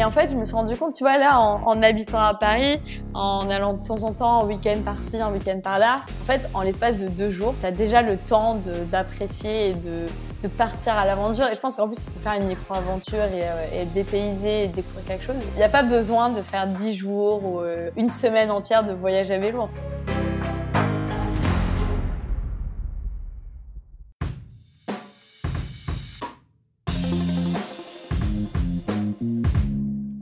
Et en fait, je me suis rendu compte, tu vois, là, en, habitant à Paris, en allant de temps en temps, un week-end par-ci, un week-end par-là, en fait, en l'espace de deux jours, tu as déjà le temps d'apprécier et de, de, partir à l'aventure. Et je pense qu'en plus, faire une micro-aventure et, euh, et dépayser et découvrir quelque chose, il n'y a pas besoin de faire dix jours ou euh, une semaine entière de voyage à vélo.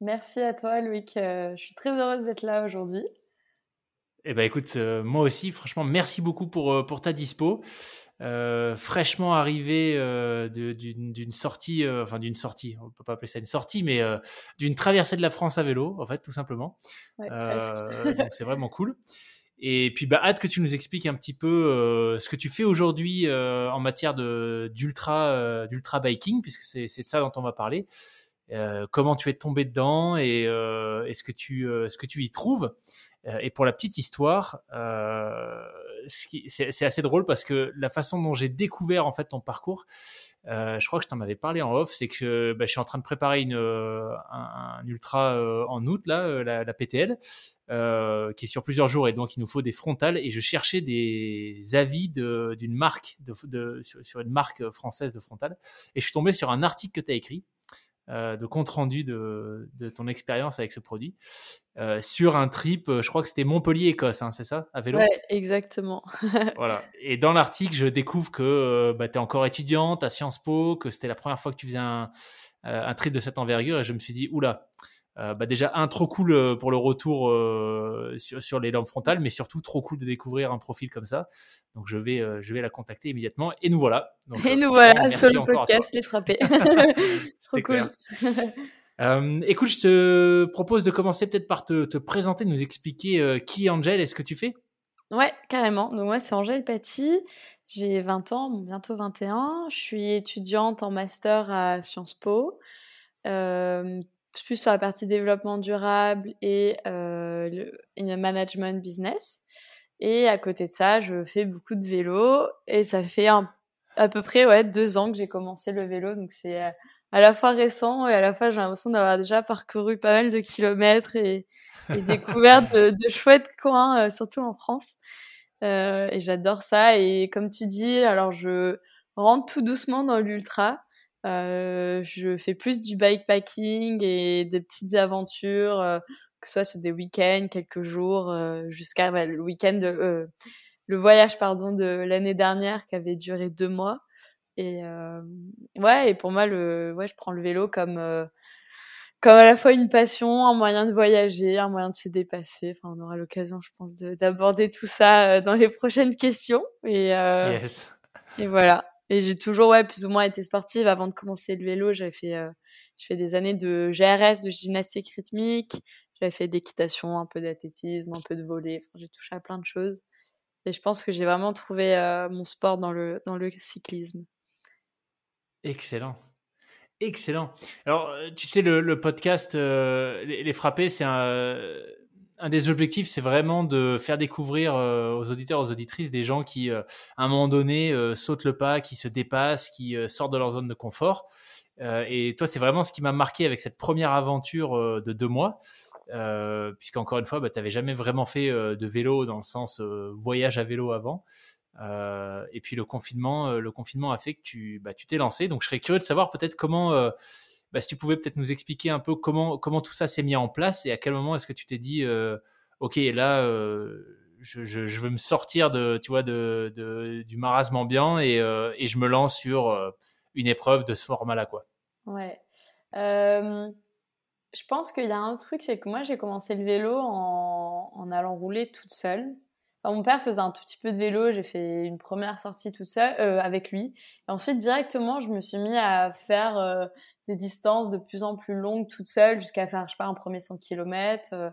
Merci à toi, Loïc. Euh, je suis très heureuse d'être là aujourd'hui. Eh ben, écoute, euh, moi aussi, franchement, merci beaucoup pour, euh, pour ta dispo. fraîchement arrivé d'une sortie, enfin d'une sortie, on peut pas appeler ça une sortie, mais d'une traversée de la France à vélo, en fait, tout simplement. donc c'est vraiment cool. Et puis, bah, hâte que tu nous expliques un petit peu ce que tu fais aujourd'hui en matière d'ultra d'ultra biking, puisque c'est de ça dont on va parler. Euh, comment tu es tombé dedans et euh, est-ce que tu euh, ce que tu y trouves? Et pour la petite histoire, c'est assez drôle parce que la façon dont j'ai découvert en fait ton parcours, je crois que je t'en avais parlé en off, c'est que bah, je suis en train de préparer une, un, ultra en août là, la, PTL, qui est sur plusieurs jours et donc il nous faut des frontales. Et je cherchais des avis d'une marque de, sur, sur, une marque française de frontales. Et je suis tombé sur un article que tu as écrit euh, de compte rendu de, ton expérience avec ce produit euh, sur un trip, euh, je crois que c'était Montpellier-Écosse, hein, c'est ça, à vélo? Ouais, exactement. voilà. Et dans l'article, je découvre que bah, tu es encore étudiante à Sciences Po, que c'était la première fois que tu faisais un, un trip de cette envergure, et je me suis dit, oula, euh, bah déjà un trop cool euh, pour le retour euh, sur, sur, les lampes frontales, mais surtout trop cool de découvrir un profil comme ça. Donc je vais, je vais la contacter immédiatement. Et nous voilà. et nous voilà sur le podcast Les Frappés. trop cool. écoute, je te propose de commencer peut-être par te, te, présenter, nous expliquer qui est Angèle et ce que tu fais. Ouais, carrément. Donc moi, c'est Angèle Paty. J'ai 20 ans, bientôt 21. Je suis étudiante en master à Sciences Po. Euh, plus sur la partie développement durable et euh, le management business. Et à côté de ça, je fais beaucoup de vélo et ça fait à peu près ouais deux ans que j'ai commencé le vélo, donc c'est euh, à la fois récent et à la fois j'ai l'impression d'avoir déjà parcouru pas mal de kilomètres et, et découvert de, de, chouettes coins, euh, surtout en France. Euh, et j'adore ça. Et comme tu dis, alors je rentre tout doucement dans l'ultra. Euh, je fais plus du bikepacking et des petites aventures, euh, que ce soit sur des week-ends, quelques jours, euh, jusqu'à bah, le week-end, le voyage pardon de l'année dernière qui avait duré deux mois. Et ouais, et pour moi, le, ouais, je prends le vélo comme comme à la fois une passion, un moyen de voyager, un moyen de se dépasser. Enfin, on aura l'occasion, je pense, d'aborder tout ça dans les prochaines questions. Et, yes. et voilà. Et j'ai toujours, ouais, plus ou moins été sportive. Avant de commencer le vélo, j'avais fait, euh, je fais des années de GRS, de gymnastique rythmique. J'avais fait d'équitation, un peu d'athlétisme, un peu de volley. Enfin, j'ai touché à plein de choses. Et je pense que j'ai vraiment trouvé euh, mon sport dans le, dans le cyclisme. Excellent. Excellent. Alors, euh, tu sais, le, le podcast les, les, Frappés, c'est un un des objectifs, c'est vraiment de faire découvrir euh, aux auditeurs, aux auditrices des gens qui, euh, à un moment donné, euh, sautent le pas, qui se dépassent, qui sortent de leur zone de confort. et toi, c'est vraiment ce qui m'a marqué avec cette première aventure de deux mois, puisqu'encore une fois, bah, tu n'avais jamais vraiment fait de vélo dans le sens voyage à vélo avant. et puis le confinement, le confinement a fait que tu bah, tu t'es lancé. Donc je serais curieux de savoir peut-être comment bah, si tu pouvais peut-être nous expliquer un peu comment, comment tout ça s'est mis en place et à quel moment est-ce que tu t'es dit, OK, là, je, je, veux me sortir de, tu vois, de, de du marasme ambiant et, et, je me lance sur une épreuve de ce format-là, quoi. Ouais. je pense qu'il y a un truc, c'est que moi, j'ai commencé le vélo en, en allant rouler toute seule mon père faisait un tout petit peu de vélo, j'ai fait une première sortie toute seule euh, avec lui. Et ensuite, directement, je me suis mis à faire euh, des distances de plus en plus longues toute seule, jusqu'à faire, je sais pas, un premier 100 km. Euh.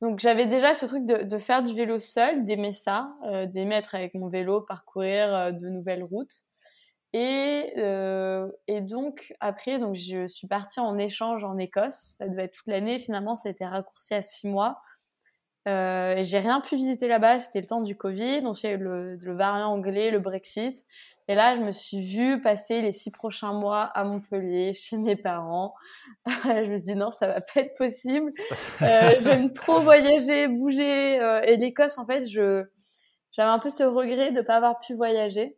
Donc, j'avais déjà ce truc de, faire du vélo seul, d'aimer ça, d'aimer être avec mon vélo, parcourir de nouvelles routes. Et, et donc, après, donc, je suis partie en échange en Écosse. Ça devait être toute l'année. Finalement, ça a été raccourci à six mois euh, j'ai rien pu visiter là-bas, c'était le temps du Covid, donc il y a eu le, variant anglais, le Brexit. Et là, je me suis vue passer les six prochains mois à Montpellier, chez mes parents. je me suis dit non, ça va pas être possible. Euh, J'aime trop voyager, bouger. Euh, et l'Écosse, en fait, j'avais un peu ce regret de pas avoir pu voyager.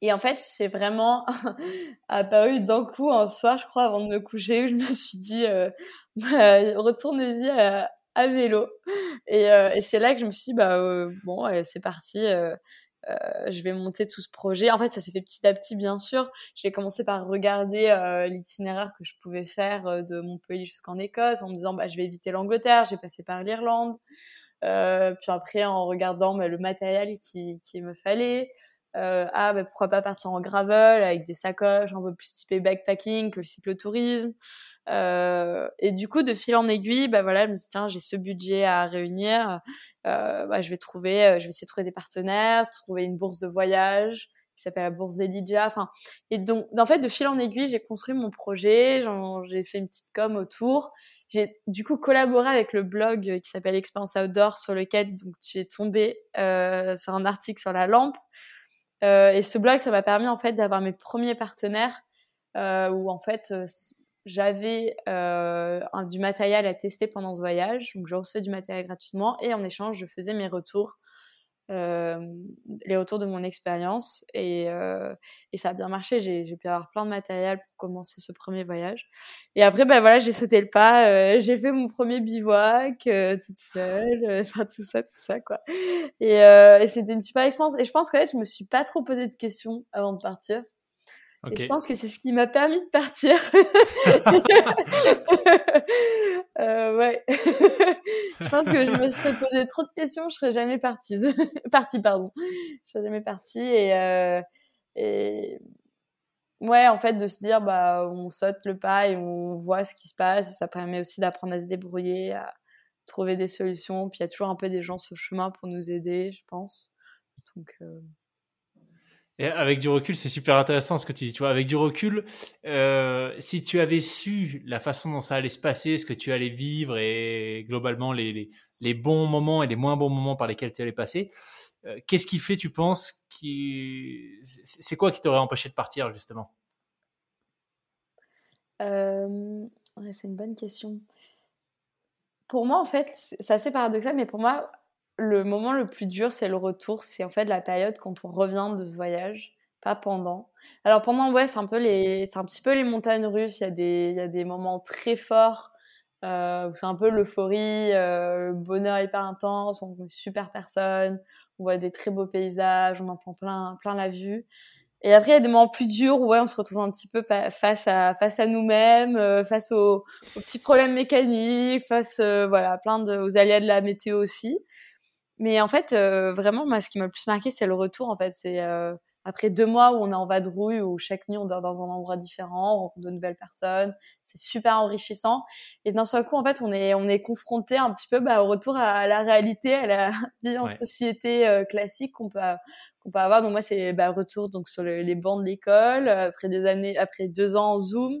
Et en fait, c'est vraiment apparu d'un coup un soir, je crois, avant de me coucher, où je me suis dit, euh, bah, retournez-y à, vélo. Et, euh, et c'est là que je me suis dit, bah, bon, c'est parti. Euh, je vais monter tout ce projet. En fait, ça s'est fait petit à petit, bien sûr. J'ai commencé par regarder l'itinéraire que je pouvais faire de Montpellier jusqu'en Écosse, en me disant, bah, je vais éviter l'Angleterre. J'ai passé par l'Irlande. puis après, en regardant bah, le matériel qui, qui me fallait. ah, bah, pourquoi pas partir en gravel avec des sacoches un peu plus typées backpacking que le cyclotourisme. Euh, et du coup, de fil en aiguille, bah voilà, je me suis dit, tiens, j'ai ce budget à réunir. Euh, bah, je vais trouver, euh, je vais essayer de trouver des partenaires, trouver une bourse de voyage qui s'appelle la bourse Elijah. Enfin, et donc, en fait, de fil en aiguille, j'ai construit mon projet, j'ai fait une petite com autour. J'ai du coup collaboré avec le blog qui s'appelle Experience Outdoor sur lequel donc tu es tombé sur un article sur la lampe. Et ce blog, ça m'a permis en fait d'avoir mes premiers partenaires où en fait j'avais euh, du matériel à tester pendant ce voyage, donc je recevais du matériel gratuitement et en échange je faisais mes retours, euh, les retours de mon expérience et, euh, et, ça a bien marché. J'ai pu avoir plein de matériel pour commencer ce premier voyage. Et après, ben voilà, j'ai sauté le pas, euh, j'ai fait mon premier bivouac euh, toute seule, enfin tout ça, tout ça quoi. Et, et c'était une super expérience. Et je pense que je me suis pas trop posé de questions avant de partir. Et je pense que c'est ce qui m'a permis de partir. euh, ouais. je pense que je me serais posé trop de questions, je serais jamais partie. partie, pardon. Je serais jamais partie et, euh, et ouais, en fait, de se dire, bah, on saute le pas et on voit ce qui se passe. Et ça permet aussi d'apprendre à se débrouiller, à trouver des solutions. Puis il y a toujours un peu des gens sur le chemin pour nous aider, je pense. Donc, euh, avec du recul, c'est super intéressant ce que tu dis. Tu vois, avec du recul, euh, si tu avais su la façon dont ça allait se passer, ce que tu allais vivre et globalement les, les, les bons moments et les moins bons moments par lesquels tu allais passer, euh, qu'est-ce qui fait, tu penses, qui... c'est quoi qui t'aurait empêché de partir justement? Euh, C'est une bonne question. Pour moi, en fait, c'est assez paradoxal, mais pour moi, le moment le plus dur, c'est le retour. C'est en fait la période quand on revient de ce voyage, pas pendant. Alors pendant, ouais, c'est un peu les, c'est un petit peu les montagnes russes. Il y a des, il y a des moments très forts euh, où c'est un peu l'euphorie, euh, le bonheur hyper intense. On voit super personne, on voit des très beaux paysages, on en prend plein, plein la vue. Et après, il y a des moments plus durs où ouais, on se retrouve un petit peu face à face à nous-mêmes, euh, face aux, aux, petits problèmes mécaniques, face euh, voilà, plein de aux aléas de la météo aussi. Mais en fait, euh, vraiment, moi, ce qui m'a le plus marqué, c'est le retour. En fait, c'est euh, après deux mois où on est en vadrouille, où chaque nuit on dort dans un endroit différent, on rencontre de nouvelles personnes, c'est super enrichissant. Et d'un seul coup, en fait, on est on est confronté un petit peu bah, au retour à, la réalité, à la vie en société euh, classique qu'on peut qu'on peut avoir. Donc moi, c'est bah, retour donc sur les bancs de l'école après des années, après deux ans en Zoom.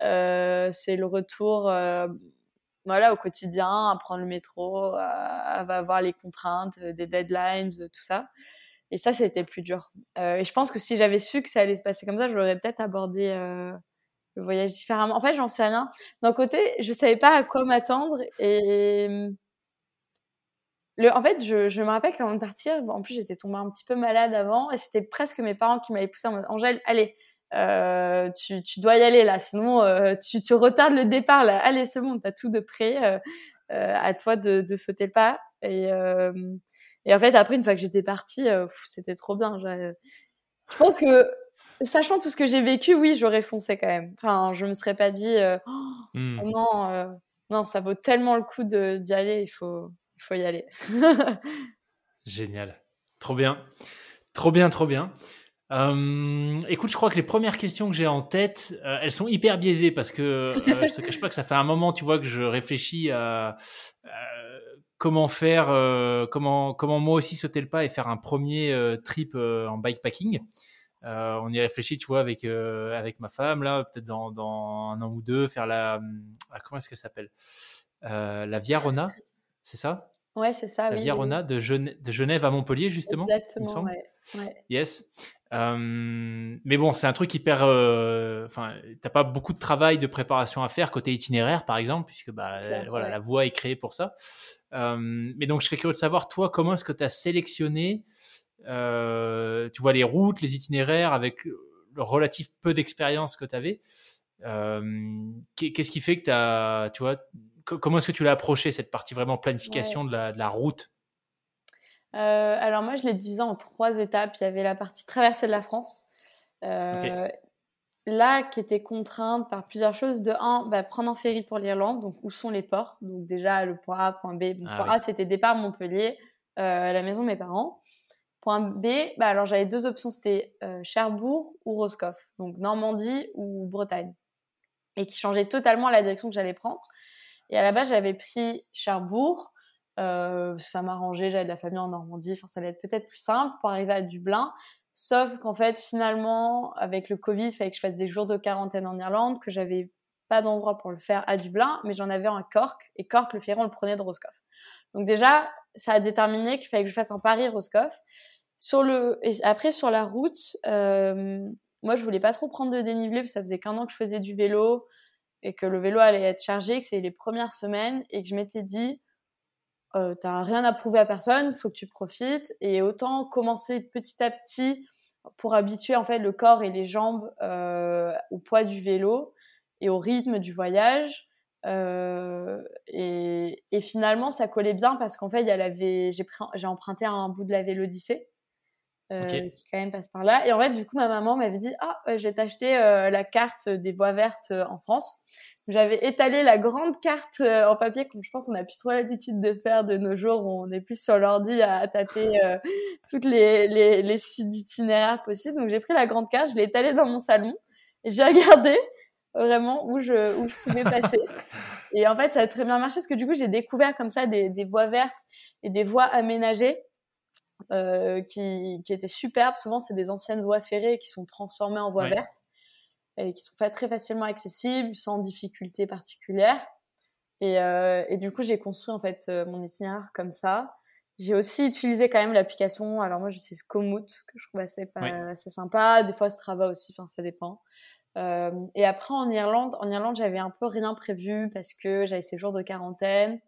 c'est le retour voilà, au quotidien, à prendre le métro, à, avoir les contraintes, euh, des deadlines, euh, tout ça. Et ça, c'était plus dur. Euh, et je pense que si j'avais su que ça allait se passer comme ça, j'aurais peut-être abordé le voyage différemment. En fait, j'en sais rien. D'un côté, je savais pas à quoi m'attendre et le, en fait, je, je me rappelle qu'avant de partir, en plus j'étais tombée un petit peu malade avant et c'était presque mes parents qui m'avaient poussé en mode Angèle, allez, euh, tu, tu, dois y aller là, sinon euh, tu, tu, retardes le départ là. Allez, c'est bon, t'as tout de prêt, euh, à toi de, de, sauter le pas. Et, et en fait, après, une fois que j'étais partie, c'était trop bien. Je pense que, sachant tout ce que j'ai vécu, oui, j'aurais foncé quand même. Enfin, je me serais pas dit, mmh. oh, non, non, ça vaut tellement le coup d'y aller, il faut, il faut y aller. Génial, trop bien, trop bien, trop bien. Euh, écoute, je crois que les premières questions que j'ai en tête, euh, elles sont hyper biaisées parce que euh, je te cache pas que ça fait un moment, tu vois, que je réfléchis à, comment faire, comment comment moi aussi sauter le pas et faire un premier trip en bikepacking. on y réfléchit, tu vois, avec avec ma femme là, peut-être dans, dans, un an ou deux, faire la ah, comment est-ce que ça s'appelle la Via Rona, c'est ça? Ouais, c'est ça. La Via Rona de, Genève, de Genève à Montpellier justement. Exactement. Ouais. Ouais. Yes. Mais bon, c'est un truc hyper. Euh, enfin, t'as pas beaucoup de travail de préparation à faire côté itinéraire, par exemple, puisque bah, voilà, la voie est créée pour ça. mais donc, je serais curieux de savoir, toi, comment est-ce que tu as sélectionné, euh, tu vois, les routes, les itinéraires avec le relatif peu d'expérience que tu avais. Qu'est-ce qui fait que tu as, tu vois, comment est-ce que tu l'as approché cette partie vraiment planification de la, de la route? euh, alors moi, je l'ai divisé en trois étapes. Il y avait la partie traversée de la France. Euh, là, qui était contrainte par plusieurs choses. De un, bah, prendre un ferry pour l'Irlande, donc où sont les ports? Donc déjà, le point A, point B. Le ah point A, c'était départ Montpellier, euh, la maison de mes parents. Point B, bah, alors j'avais deux options, c'était Cherbourg ou Roscoff, donc Normandie ou Bretagne, et qui changeait totalement la direction que j'allais prendre. Et à la base, j'avais pris Cherbourg, euh, ça m'arrangeait, j'avais de la famille en Normandie, ça allait être peut-être plus simple pour arriver à Dublin. Sauf qu'en fait, finalement, avec le Covid, il fallait que je fasse des jours de quarantaine en Irlande, que j'avais pas d'endroit pour le faire à Dublin, mais j'en avais un Cork, et Cork, le ferry, on le prenait de Roscoff. Donc déjà, ça a déterminé qu'il fallait que je fasse un Paris-Roscoff. Après, sur la route, euh, moi, je voulais pas trop prendre de dénivelé, parce que ça faisait qu'un an que je faisais du vélo, et que le vélo allait être chargé, que c'est les premières semaines, et que je m'étais dit, euh, t'as rien à prouver à personne, faut que tu profites et autant commencer petit à petit pour habituer en fait le corps et les jambes euh, au poids du vélo et au rythme du voyage. Euh, et, et, finalement, ça collait bien parce qu'en fait, il y a la j'ai emprunté un bout de la Vélodyssée euh, qui quand même passe par là. Et en fait, du coup, ma maman m'avait dit ah, euh, j'ai acheté la carte des voies vertes en France j'avais étalé la grande carte euh, en papier, comme je pense on a plus trop l'habitude de faire de nos jours, où on est plus sur l'ordi à, taper euh, toutes les, les, les sites d'itinéraires possibles. Donc j'ai pris la grande carte, je l'ai étalée dans mon salon et j'ai regardé vraiment où je, où je pouvais passer. et en fait, ça a très bien marché parce que du coup, j'ai découvert comme ça des, des voies vertes et des voies aménagées euh, qui, qui étaient superbes. Souvent, c'est des anciennes voies ferrées qui sont transformées en voies vertes et qui sont pas très facilement accessibles, sans difficulté particulière. Et, euh, et du coup, j'ai construit en fait euh, mon itinéraire comme ça. J'ai aussi utilisé quand même l'application. Alors moi, j'utilise Komoot que je trouve assez, assez sympa. Des fois, Strava aussi. Enfin, ça dépend. Euh, et après, en Irlande, en Irlande, j'avais un peu rien prévu parce que j'avais ces jours de quarantaine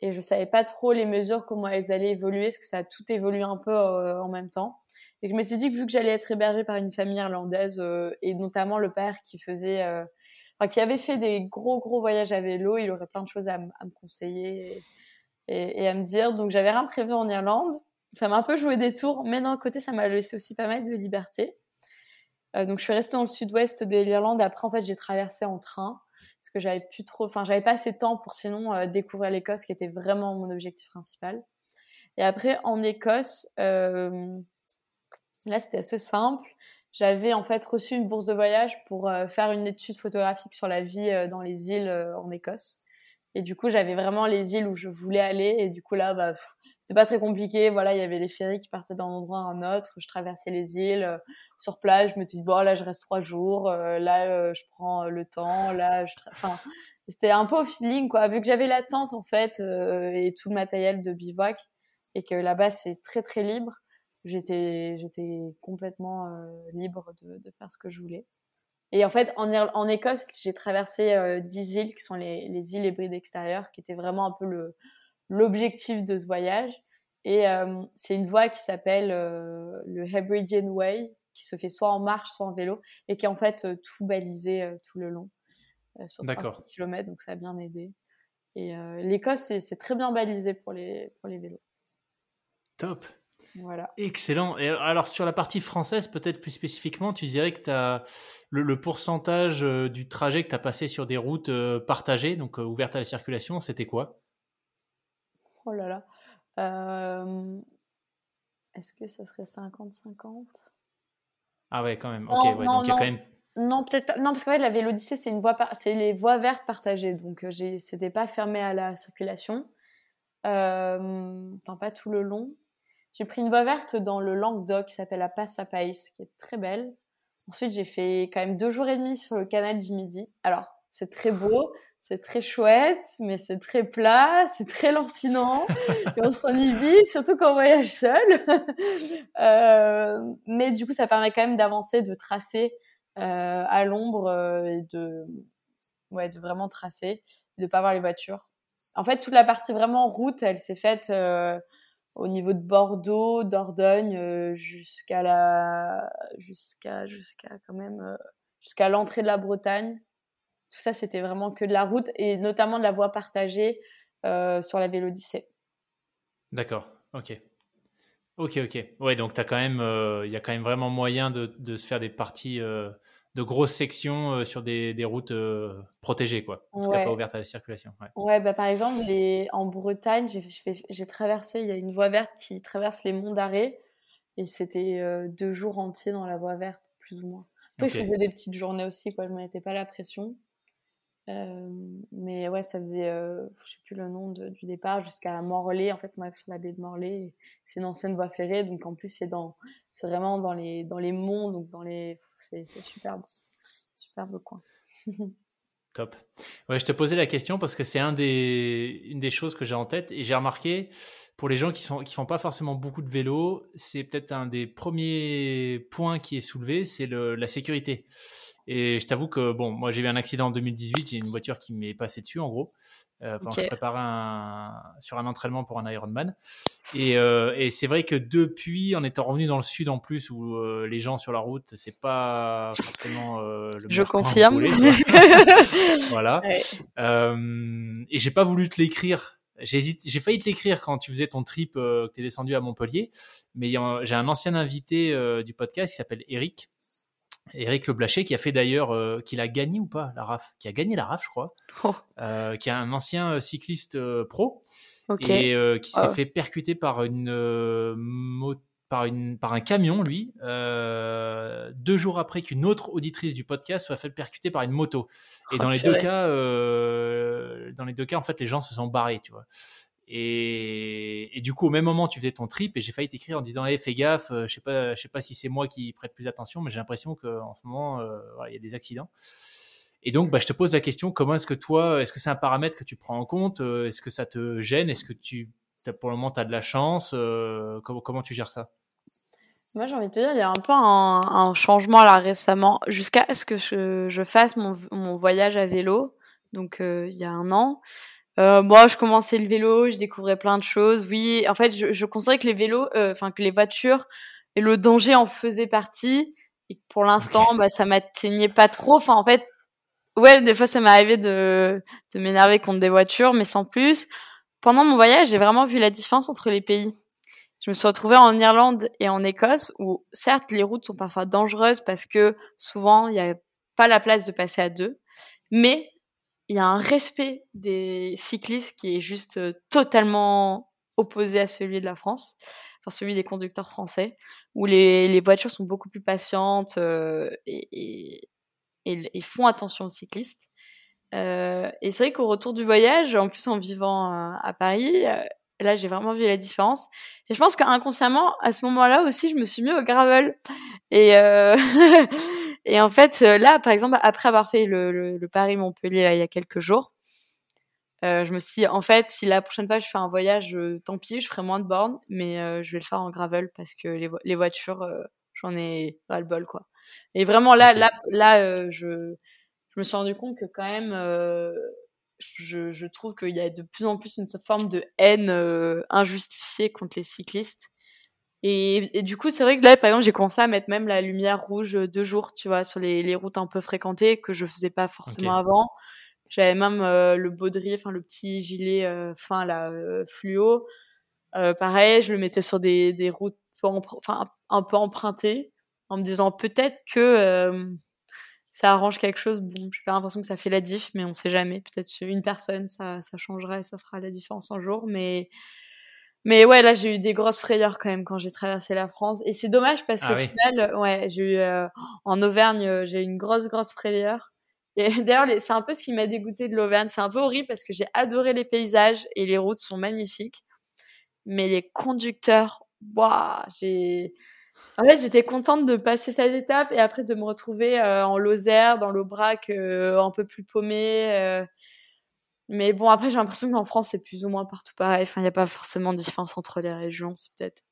et je savais pas trop les mesures comment elles allaient évoluer, parce que ça a tout évolué un peu euh, en même temps. Et je m'étais dit que vu que j'allais être hébergée par une famille irlandaise, euh, et notamment le père qui faisait, euh, enfin, qui avait fait des gros gros voyages à vélo, il aurait plein de choses à, me conseiller et, à me dire. Donc j'avais rien prévu en Irlande. Ça m'a un peu joué des tours, mais d'un côté, ça m'a laissé aussi pas mal de liberté. Euh, donc je suis restée dans le sud-ouest de l'Irlande. Après, en fait, j'ai traversé en train parce que j'avais plus trop, enfin, j'avais pas assez de temps pour sinon découvrir l'Écosse, qui était vraiment mon objectif principal. Et après, en Écosse, Là, c'était assez simple. J'avais en fait reçu une bourse de voyage pour euh, faire une étude photographique sur la vie euh, dans les îles euh, en Écosse. Et du coup, j'avais vraiment les îles où je voulais aller. Et du coup, là, bah, c'était pas très compliqué. Voilà, il y avait les ferries qui partaient d'un endroit à un autre. Je traversais les îles. sur place, je me suis dit, bon, là, je reste trois jours. là, je prends le temps. Là, je... Enfin, c'était un peu au feeling, quoi. Vu que j'avais la tente, en fait, et tout le matériel de bivouac. Et que là-bas, c'est très, très libre j'étais j'étais complètement euh, libre de, de, faire ce que je voulais. Et en fait, en, en Écosse, j'ai traversé euh, 10 îles qui sont les, les, îles hybrides extérieures, qui étaient vraiment un peu le l'objectif de ce voyage. Et euh, c'est une voie qui s'appelle euh, le Hebridean Way, qui se fait soit en marche, soit en vélo, et qui est en fait tout balisé tout le long sur 3 km, donc ça a bien aidé. Et l'Écosse, c'est très bien balisé pour les, pour les vélos. Top. Voilà. Excellent. Et alors sur la partie française, peut-être plus spécifiquement, tu dirais que as le, pourcentage du trajet que tu as passé sur des routes partagées, donc ouvertes à la circulation, c'était quoi? Oh là là. Euh, est-ce que ça serait 50-50 Ah ouais, quand même. Ok, non, donc il y a quand même. Non, peut-être Non, parce qu'en fait, la Vélodyssée, c'est une voie, c'est les voies vertes partagées, donc euh, j'ai, c'était pas fermé à la circulation. Euh, enfin, pas tout le long. J'ai pris une voie verte dans le Languedoc qui s'appelle la Passe à Païs, qui est très belle. Ensuite, j'ai fait quand même deux jours et demi sur le canal du Midi. Alors, c'est très beau, c'est très chouette, mais c'est très plat, c'est très lancinant, et on s'ennuie vite, surtout quand on voyage seul. euh, mais du coup, ça permet quand même d'avancer, de tracer euh, à l'ombre euh, et de, ouais, de vraiment tracer, de pas voir les voitures. En fait, toute la partie vraiment route, elle s'est faite euh, au niveau de Bordeaux, Dordogne, euh, jusqu'à la, jusqu'à, jusqu'à quand même, euh, jusqu'à l'entrée de la Bretagne tout ça, c'était vraiment que de la route et notamment de la voie partagée euh, sur la Vélodyssée. D'accord, ok. Ok, ok. Ouais, donc il quand même, il y a quand même vraiment moyen de, de se faire des parties de grosses sections sur des, des routes protégées, quoi. En tout cas, pas ouvertes à la circulation. Ouais, ouais bah, par exemple, les... en Bretagne, j'ai traversé, il y a une voie verte qui traverse les monts d'Arrée et c'était deux jours entiers dans la voie verte, plus ou moins. Après, je faisais des petites journées aussi, quoi. Je ne mettais pas la pression. Mais ouais, ça faisait, je sais plus le nom de, du départ, jusqu'à Morlaix. En fait, moi, sur la baie de Morlaix, c'est une ancienne voie ferrée, donc en plus, c'est dans, c'est vraiment dans les, dans les monts, donc dans les, c'est, superbe, superbe coin. Top. Ouais, je te posais la question parce que c'est une des choses que j'ai en tête et j'ai remarqué pour les gens qui sont qui font pas forcément beaucoup de vélo, c'est peut-être un des premiers points qui est soulevé, c'est la sécurité. Et je t'avoue que, bon, moi j'ai eu un accident en 2018, j'ai une voiture qui m'est passée dessus en gros, euh, pendant que je préparais un, sur un entraînement pour un Ironman. Et, euh, et c'est vrai que depuis, en étant revenu dans le sud en plus, où euh, les gens sur la route, c'est pas forcément euh, le Je confirme. voilà. et j'ai pas voulu te l'écrire j'ai failli te l'écrire quand tu faisais ton trip, que tu es descendu à Montpellier. Mais j'ai un ancien invité du podcast qui s'appelle Eric, Eric Le Blaché, qui a fait d'ailleurs, euh, qu'il a gagné ou pas la RAF, qui a gagné la RAF, je crois, oh. euh, qui est un ancien euh, cycliste pro et qui s'est fait percuter par une, par une par un camion, lui, deux jours après qu'une autre auditrice du podcast soit fait percuter par une moto. Et dans les deux cas, dans les deux cas, en fait, les gens se sont barrés, tu vois. Et, du coup, au même moment, tu faisais ton trip et j'ai failli t'écrire en disant hey, fais gaffe, euh, je sais sais pas si c'est moi qui prête plus attention, mais j'ai l'impression qu'en ce moment, euh, il y a des accidents. Et donc, bah, je te pose la question comment est-ce que toi, est-ce que c'est un paramètre que tu prends en compte euh, Est-ce que ça te gêne Est-ce que tu, pour le moment, tu as de la chance comment, tu gères ça? Moi, j'ai envie de te dire, il y a un peu un, changement là récemment, jusqu'à ce que je, fasse mon, voyage à vélo, donc il y a un an. Euh, moi, je commençais le vélo, je découvrais plein de choses. Oui, en fait, je, je considérais que les vélos, euh, enfin que les voitures et le danger en faisaient partie. Et pour l'instant, bah, ça m'atteignait pas trop. Enfin, en fait, ouais, des fois, ça m'est arrivé de, de m'énerver contre des voitures, mais sans plus. Pendant mon voyage, j'ai vraiment vu la différence entre les pays. Je me suis retrouvée en Irlande et en Écosse, où certes, les routes sont parfois dangereuses parce que souvent, il n'y a pas la place de passer à deux. Mais il y a un respect des cyclistes qui est juste euh, totalement opposé à celui de la France, enfin celui des conducteurs français, où les, voitures sont beaucoup plus patientes euh, et, et, font attention aux cyclistes. Euh, et c'est vrai qu'au retour du voyage, en plus en vivant à, à Paris, euh, là j'ai vraiment vu la différence. Et je pense qu'inconsciemment, à ce moment-là aussi, je me suis mis au gravel. Et euh, Et en fait, euh, là, par exemple, après avoir fait le, le, Paris-Montpellier il y a quelques jours, euh, je me suis dit, en fait, si la prochaine fois je fais un voyage, euh, tant pis, je ferai moins de bornes, mais euh, je vais le faire en gravel parce que les, les voitures, j'en ai ras le bol, quoi. Et vraiment, là, là, là, je, je me suis rendu compte que quand même, je, je trouve qu'il y a de plus en plus une forme de haine injustifiée contre les cyclistes. Et, et, du coup, c'est vrai que là, par exemple, j'ai commencé à mettre même la lumière rouge deux jours, tu vois, sur les, les routes un peu fréquentées que je faisais pas forcément avant. J'avais même euh, le baudrier, enfin le petit gilet euh, fin là euh, fluo. pareil, je le mettais sur des, des routes enfin un peu empruntées, en me disant peut-être que ça arrange quelque chose. Bon, j'ai pas l'impression que ça fait la diff, mais on sait jamais. Peut-être une personne, ça, ça changerait, ça fera la différence un jour. Mais, mais ouais, là, j'ai eu des grosses frayeurs quand même quand j'ai traversé la France. Et c'est dommage parce ah qu'au final, ouais, j'ai eu, en Auvergne, j'ai eu une grosse, grosse frayeur. Et d'ailleurs, c'est un peu ce qui m'a dégoûté de l'Auvergne. C'est un peu horrible parce que j'ai adoré les paysages et les routes sont magnifiques. Mais les conducteurs, waouh, j'ai. En fait, j'étais contente de passer cette étape et après de me retrouver euh, en Lozère, dans l'Aubrac, euh, un peu plus paumé. Mais bon, après, j'ai l'impression qu'en France, c'est plus ou moins partout pareil. Enfin, il n'y a pas forcément de différence entre les régions, c'est peut-être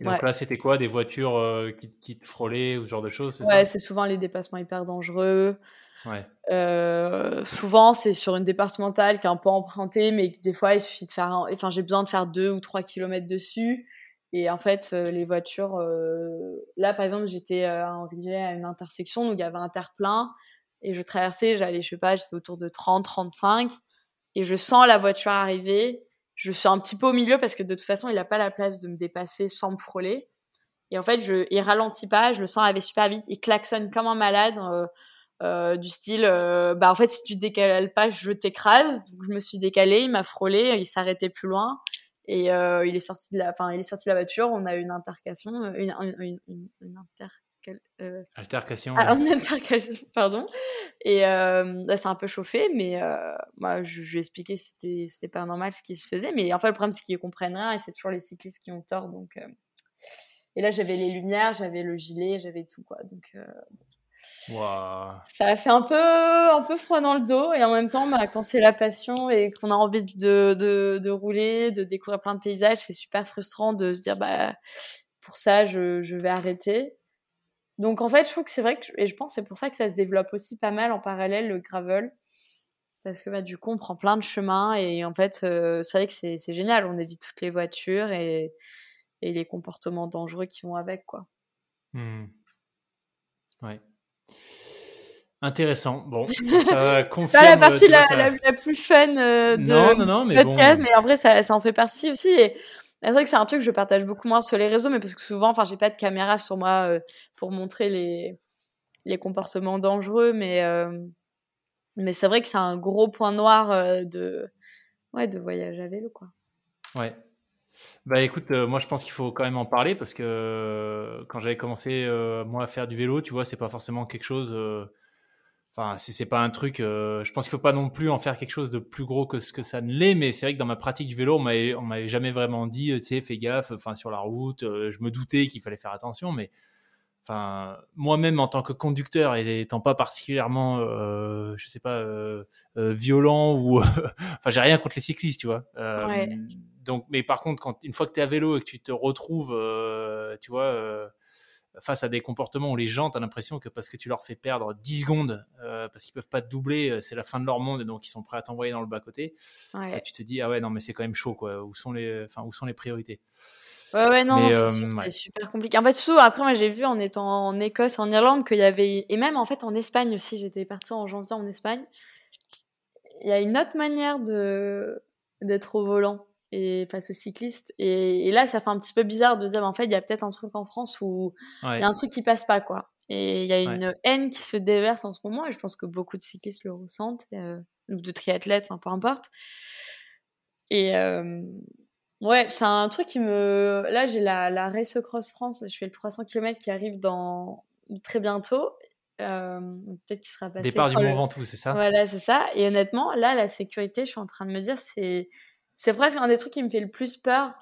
donc là, c'était quoi Des voitures euh, qui, qui, te frôlaient ou ce genre de choses Ouais, c'est souvent les dépassements hyper dangereux. Ouais. Euh, souvent, c'est sur une départementale qui est un peu empruntée, mais des fois, il suffit de faire. Enfin, j'ai besoin de faire deux ou trois kilomètres dessus. Et en fait, euh, les voitures. Là, par exemple, j'étais arrivée à une intersection, donc il y avait un terre-plein. Et je traversais, j'allais, je sais pas, j'étais autour de 30, 35. Et je sens la voiture arriver je suis un petit peu au milieu parce que de toute façon, il n'a pas la place de me dépasser sans me frôler. Et en fait, je, il ralentit pas, je le sens arriver super vite, il klaxonne comme un malade, euh, euh, du style, euh, bah en fait, si tu te décales pas, je t'écrase. Donc je me suis décalée, il m'a frôlé, il s'arrêtait plus loin et il est sorti de la, enfin, il est sorti la voiture. On a eu une intercation, une inter, euh, altercation. Ah, altercation, pardon. Et euh, bah, c'est un peu chauffé, mais euh, moi, je, je lui ai expliqué que c'était, c'était pas normal ce qui se faisait. Mais en fait, le problème, c'est qu'ils comprennent rien et c'est toujours les cyclistes qui ont tort. Donc, euh. Et là, j'avais les lumières, j'avais le gilet, j'avais tout, quoi. Donc, wow. ça a fait un peu, un peu froid dans le dos. Et en même temps, bah, quand c'est la passion et qu'on a envie de, de, de rouler, de découvrir plein de paysages, c'est super frustrant de se dire, bah, pour ça, je, je vais arrêter. Donc en fait, je trouve que c'est vrai que, et je pense c'est pour ça que ça se développe aussi pas mal en parallèle le gravel. Parce que bah, du coup, on prend plein de chemins et en fait, euh, c'est vrai que c'est, génial. On évite toutes les voitures et, et les comportements dangereux qui vont avec, quoi. Mmh. Ouais. Intéressant. Bon, ça c'est pas la partie la, la, plus fun euh, de non, non, non, mais podcast, mais en vrai, ça, ça en fait partie aussi. Et c'est vrai que c'est un truc que je partage beaucoup moins sur les réseaux, mais parce que souvent, enfin, j'ai pas de caméra sur moi euh, pour montrer les, les comportements dangereux, mais, euh, mais c'est vrai que c'est un gros point noir euh, de, ouais, de voyage à vélo, quoi. Ouais. Bah écoute, moi je pense qu'il faut quand même en parler parce que quand j'avais commencé moi à faire du vélo, tu vois, c'est pas forcément quelque chose Enfin, c'est pas un truc. Euh, je pense qu'il faut pas non plus en faire quelque chose de plus gros que ce que ça ne l'est. Mais c'est vrai que dans ma pratique du vélo, on m'avait jamais vraiment dit, tu sais, fais gaffe. Enfin, sur la route, euh, je me doutais qu'il fallait faire attention, mais enfin, moi-même en tant que conducteur et étant pas particulièrement, euh, je sais pas, euh, violent ou, enfin, j'ai rien contre les cyclistes, tu vois. Ouais. Donc, mais par contre, quand une fois que tu es à vélo et que tu te retrouves, tu vois face à des comportements où les gens, tu as l'impression que parce que tu leur fais perdre 10 secondes, euh, parce qu'ils peuvent pas te doubler, euh, c'est la fin de leur monde et donc ils sont prêts à t'envoyer dans le bas-côté, bah, tu te dis, ah ouais, non, mais c'est quand même chaud, quoi. Où sont les, enfin, où sont les priorités? Ouais, ouais, non, euh, c'est super compliqué. En fait, surtout, après, moi, j'ai vu en étant en Écosse, en Irlande, qu'il y avait, et même en fait en Espagne aussi, j'étais partie en janvier en Espagne, il y a une autre manière de d'être au volant et face aux cyclistes. Et, là, ça fait un petit peu bizarre de dire, en fait, il y a peut-être un truc en France où il y a un truc qui passe pas, quoi. Et il y a une haine qui se déverse en ce moment, et je pense que beaucoup de cyclistes le ressentent, euh, ou de triathlètes, enfin, peu importe. Et euh, ouais, c'est un truc qui me... Là, j'ai la, la Race Cross France, je fais le 300 km qui arrive dans très bientôt. Euh, peut-être qu'il sera passé. Départ du Mont Ventoux, c'est ça? Voilà, c'est ça. Et honnêtement, là, la sécurité, je suis en train de me dire, c'est c'est presque un des trucs qui me fait le plus peur,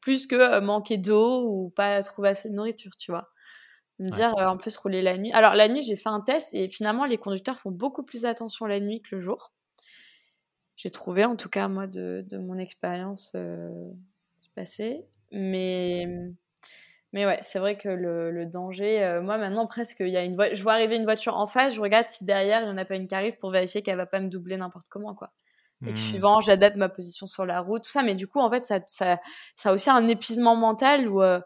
plus que euh, manquer d'eau ou pas trouver assez de nourriture, tu vois. Me dire, euh, en plus, rouler la nuit. Alors, la nuit, j'ai fait un test et finalement, les conducteurs font beaucoup plus attention la nuit que le jour. J'ai trouvé, en tout cas, moi, de, de mon expérience euh, passée. Mais, mais ouais, c'est vrai que le, le danger, euh, moi, maintenant, presque, il y a une je vois arriver une voiture en face, je regarde si derrière, il n'y en a pas une qui arrive pour vérifier qu'elle va pas me doubler n'importe comment, quoi. Et que Mmh. suivant, j'adapte ma position sur la route, tout ça. Mais du coup, en fait, ça, ça, ça a aussi un épuisement mental où euh,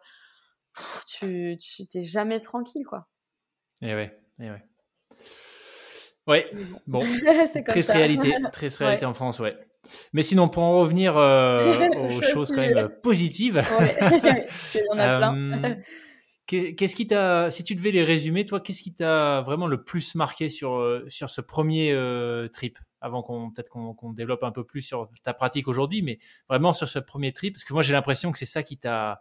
tu, tu t'es jamais tranquille, quoi. Et ouais, et ouais. Ouais, bon. bon, c'est comme triste ça. réalité, triste réalité en France, ouais. Mais sinon, pour en revenir euh, aux Chose choses quand même positives, Ouais, parce qu'il y en a plein. euh, qu'est- qu'est-ce qui t'a, si tu devais les résumer, toi, qu'est-ce qui t'a vraiment le plus marqué sur sur ce premier trip, avant qu'on peut-être qu'on développe un peu plus sur ta pratique aujourd'hui, mais vraiment sur ce premier trip, parce que moi j'ai l'impression que c'est ça qui t'a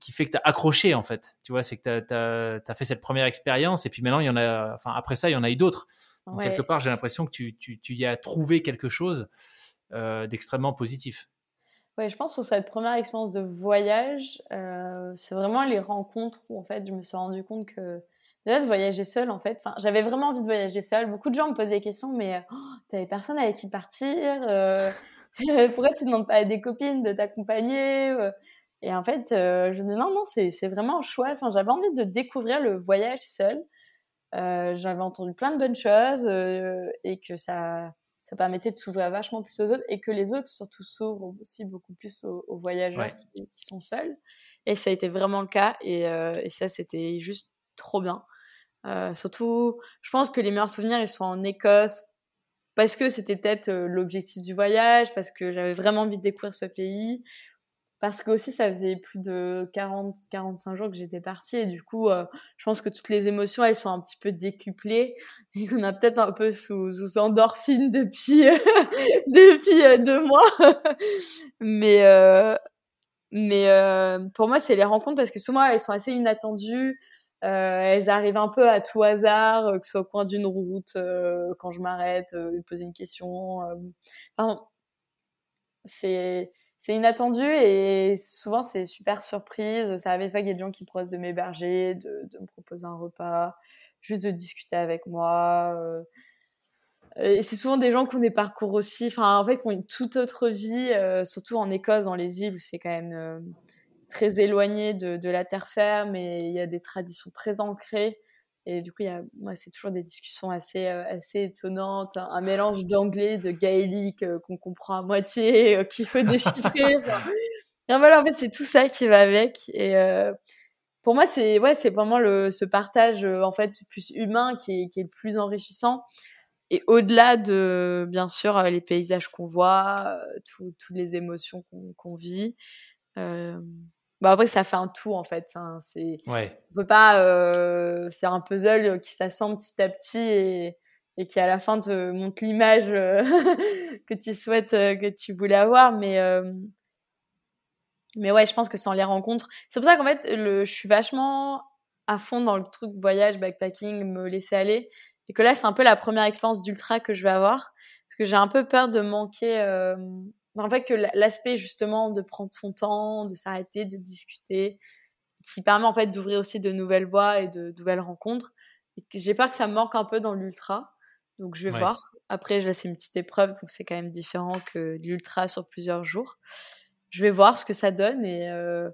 qui fait que tu as accroché en fait. Tu vois, c'est que tu as, fait cette première expérience et puis maintenant il y en a enfin après ça il y en a eu d'autres. Ouais. quelque part, j'ai l'impression que tu, tu, tu y as trouvé quelque chose euh, d'extrêmement positif. Ouais, je pense sur cette première expérience de voyage, euh, c'est vraiment les rencontres où en fait je me suis rendu compte que déjà de voyager seule en fait, enfin j'avais vraiment envie de voyager seule. Beaucoup de gens me posaient des questions, mais oh, t'avais personne avec qui partir euh, Pourquoi tu demandes pas à des copines de t'accompagner euh? Et en fait, euh, je dis non non, c'est vraiment un choix. Enfin j'avais envie de découvrir le voyage seul. Euh, j'avais entendu plein de bonnes choses et que ça ça permettait de s'ouvrir vachement plus aux autres et que les autres surtout s'ouvrent aussi beaucoup plus aux, aux voyageurs Ouais. qui, qui sont seuls. Et ça a été vraiment le cas et, et ça c'était juste trop bien. Euh, surtout, je pense que les meilleurs souvenirs ils sont en Écosse parce que c'était peut-être euh, l'objectif du voyage, parce que j'avais vraiment envie de découvrir ce pays, parce que aussi ça faisait plus de 40 45 jours que j'étais partie et du coup euh, je pense que toutes les émotions elles sont un petit peu décuplées et qu'on a peut-être un peu sous, sous endorphine depuis depuis deux mois. Mais mais pour moi c'est les rencontres parce que souvent elles sont assez inattendues elles arrivent un peu à tout hasard euh, que ce soit au coin d'une route euh, quand je m'arrête euh, poser une question euh, enfin c'est c'est inattendu et souvent c'est super surprise. Ça arrive pas qu'il y ait des gens qui proposent de m'héberger, de, de me proposer un repas, juste de discuter avec moi. euh. Et c'est souvent des gens qui ont des parcours aussi, enfin en fait qui ont une toute autre vie, euh, surtout en Écosse, dans les îles où c'est quand même euh, très éloigné de, de la terre ferme et il y a des traditions très ancrées. Et du coup, il y a, moi, c'est toujours des discussions assez, euh, assez étonnantes, un, un mélange d'anglais, de gaélique euh, qu'on comprend à moitié, euh, qu'il faut déchiffrer. enfin. Et voilà, en fait, c'est tout ça qui va avec. Et pour moi, c'est ouais, c'est vraiment le ce partage en fait plus humain qui est, qui est le plus enrichissant. Et au-delà de bien sûr les paysages qu'on voit, tout- toutes les émotions qu'on qu'on vit. Euh, bah après, ça fait un tout en fait. hein. C'est Ouais, on peut pas euh, c'est un puzzle qui s'assemble petit à petit et, et qui à la fin te montre l'image euh, que tu souhaites euh, que tu voulais avoir mais euh, mais ouais je pense que sans les rencontres c'est pour ça qu'en fait le je suis vachement à fond dans le truc voyage backpacking me laisser aller et que là c'est un peu la première expérience d'ultra que je vais avoir parce que j'ai un peu peur de manquer euh, en fait que l'aspect justement de prendre son temps de s'arrêter de discuter qui permet en fait d'ouvrir aussi de nouvelles voies et de, de nouvelles rencontres. J'ai peur que ça me manque un peu dans l'ultra. Donc je vais Ouais. voir. Après, là, c'est une petite épreuve, donc c'est quand même différent que l'ultra sur plusieurs jours. Je vais voir ce que ça donne et, euh,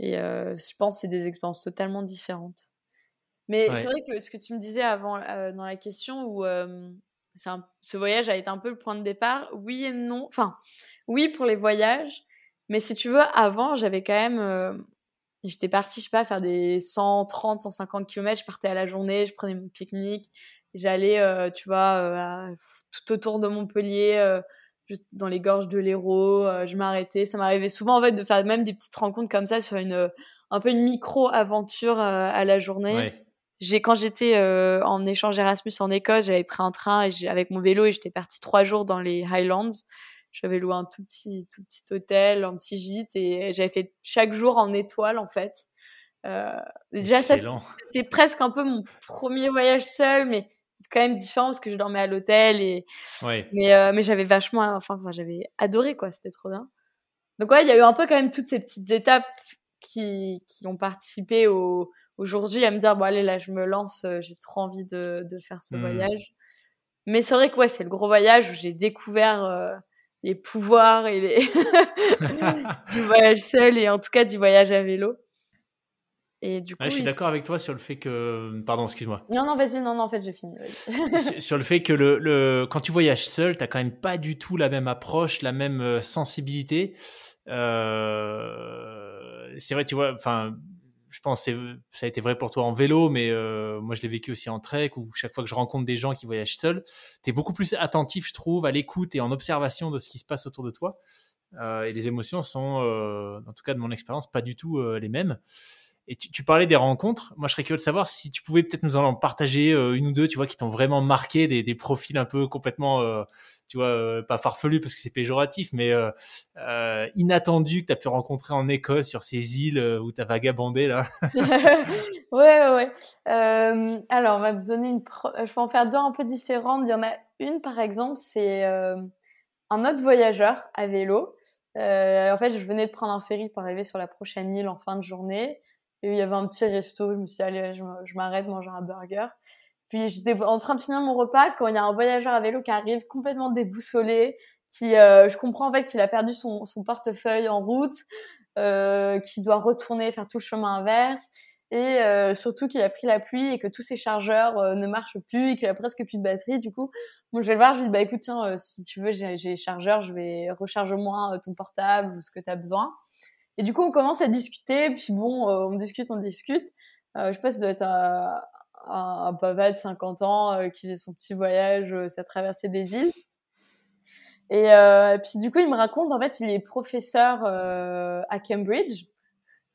et euh, je pense que c'est des expériences totalement différentes. Mais Ouais. c'est vrai que ce que tu me disais avant euh, dans la question où un- ce voyage a été un peu le point de départ, oui et non. Enfin, oui pour les voyages, mais si tu veux, avant, j'avais quand même euh, J'étais partie, je sais pas, faire des 130, 150 km. Je partais à la journée, je prenais mon pique-nique. J'allais, euh, tu vois, euh, tout autour de Montpellier, euh, juste dans les gorges de l'Hérault. euh, je m'arrêtais. Ça m'arrivait souvent, en fait, de faire même des petites rencontres comme ça sur une, un peu une micro-aventure euh, à la journée. ouais, J'ai, quand j'étais euh, en échange Erasmus en Écosse, j'avais pris un train et avec mon vélo et j'étais partie trois jours dans les Highlands. J'avais loué un tout petit, tout petit hôtel, un petit gîte et j'avais fait chaque jour en étoile en fait. Euh, déjà ça c'était presque un peu mon premier voyage seul, mais quand même différent parce que je dormais à l'hôtel et Ouais, mais euh, mais j'avais vachement enfin, enfin j'avais adoré quoi, c'était trop bien. Donc ouais, il y a eu un peu quand même toutes ces petites étapes qui qui ont participé au au jour J à me dire bon allez là je me lance, euh, j'ai trop envie de de faire ce Hmm. voyage. Mais c'est vrai que ouais, c'est le gros voyage où j'ai découvert euh, les pouvoirs et les du voyage seul et en tout cas du voyage à vélo. Et du coup, je suis d'accord avec toi sur le fait que. Pardon, excuse-moi. Non, non, vas-y, non, non, en fait, j'ai fini. sur, le fait que le, le... quand tu voyages seul, tu quand même pas du tout la même approche, la même euh, sensibilité. Euh... C'est vrai, tu vois, enfin, je pense que ça a été vrai pour toi en vélo, mais euh, moi je l'ai vécu aussi en trek, où chaque fois que je rencontre des gens qui voyagent seuls, tu es beaucoup plus attentif, je trouve, à l'écoute et en observation de ce qui se passe autour de toi. Euh, et les émotions sont, euh, en tout cas de mon expérience, pas du tout les mêmes. Et tu, parlais des rencontres. Moi, je serais curieux de savoir si tu pouvais peut-être nous en partager une ou deux, tu vois, qui t'ont vraiment marqué, des, profils un peu complètement tu vois, euh, pas farfelu parce que c'est péjoratif, mais euh, euh, inattendu que tu as pu rencontrer en Écosse sur ces îles où tu as vagabondé là Ouais, ouais, ouais. alors, on va te donner une. Je peux en faire deux un peu différentes. Il y en a une, par exemple, c'est un autre voyageur à vélo. en fait, je venais de prendre un ferry pour arriver sur la prochaine île en fin de journée. Et il y avait un petit resto. Je me suis dit, allez, je m'arrête manger un burger. Puis j'étais en train de finir mon repas quand il y a un voyageur à vélo qui arrive complètement déboussolé, qui euh, je comprends en fait qu'il a perdu son, son portefeuille en route, euh, qui doit retourner faire tout le chemin inverse et euh, surtout qu'il a pris la pluie et que tous ses chargeurs euh, ne marchent plus et qu'il a presque plus de batterie. Du coup, moi je vais le voir, je lui dis bah écoute tiens euh, si tu veux j'ai les chargeurs, je vais recharger moins ton portable ou ce que tu as besoin. Et du coup on commence à discuter puis bon on discute on discute. je sais pas si ça doit être à, un, papa de 50 ans euh, qui fait son petit voyage, euh, sa traversée des îles. Et euh, puis du coup, il me raconte, en fait, il est professeur à Cambridge.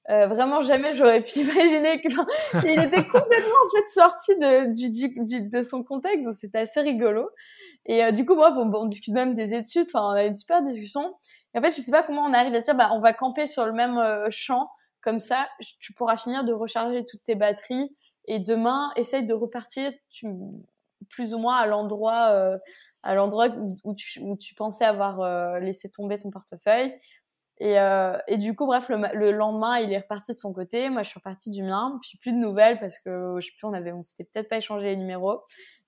Euh, vraiment, jamais j'aurais pu imaginer qu'il était complètement en fait sorti de, du, du, de son contexte, donc c'était assez rigolo. Et euh, du coup, moi, bon, on discute même des études, enfin, on a une super discussion. Et en fait, je sais pas comment on arrive à dire, bah, on va camper sur le même champ, comme ça, tu pourras finir de recharger toutes tes batteries et demain essaye de repartir tu, plus ou moins à l'endroit euh, à l'endroit où tu, où tu pensais avoir euh, laissé tomber ton portefeuille. Et, euh, et du coup bref le, le, lendemain il est reparti de son côté. Moi je suis repartie du mien. Puis plus de nouvelles parce que je sais plus on avait on s'était peut-être pas échangé les numéros.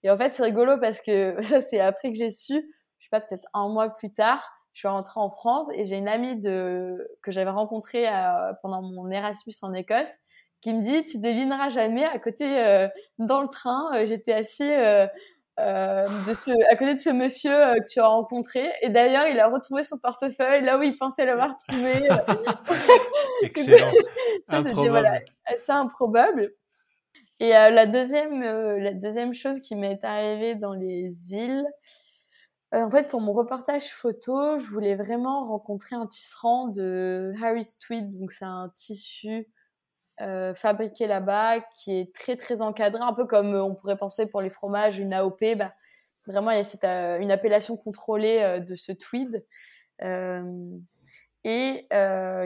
Et en fait c'est rigolo parce que ça c'est après que j'ai su je sais pas peut-être un mois plus tard je suis rentrée en France et j'ai une amie de que j'avais rencontrée pendant mon Erasmus en Écosse qui me dit tu devineras jamais à côté euh, dans le train euh, j'étais assis euh, de ce, à côté de ce monsieur que tu as rencontré. Et d'ailleurs il a retrouvé son portefeuille là où il pensait l'avoir trouvé. Excellent. Ça c'était voilà assez improbable. Et la deuxième la deuxième chose qui m'est arrivée dans les îles en fait, pour mon reportage photo, je voulais vraiment rencontrer un tisserand de Harris Tweed. Donc, c'est un tissu euh, fabriqué là-bas, qui est très très encadré, un peu comme euh, on pourrait penser pour les fromages une AOP. Bah, vraiment, il y a cette, euh, une appellation contrôlée de ce tweed et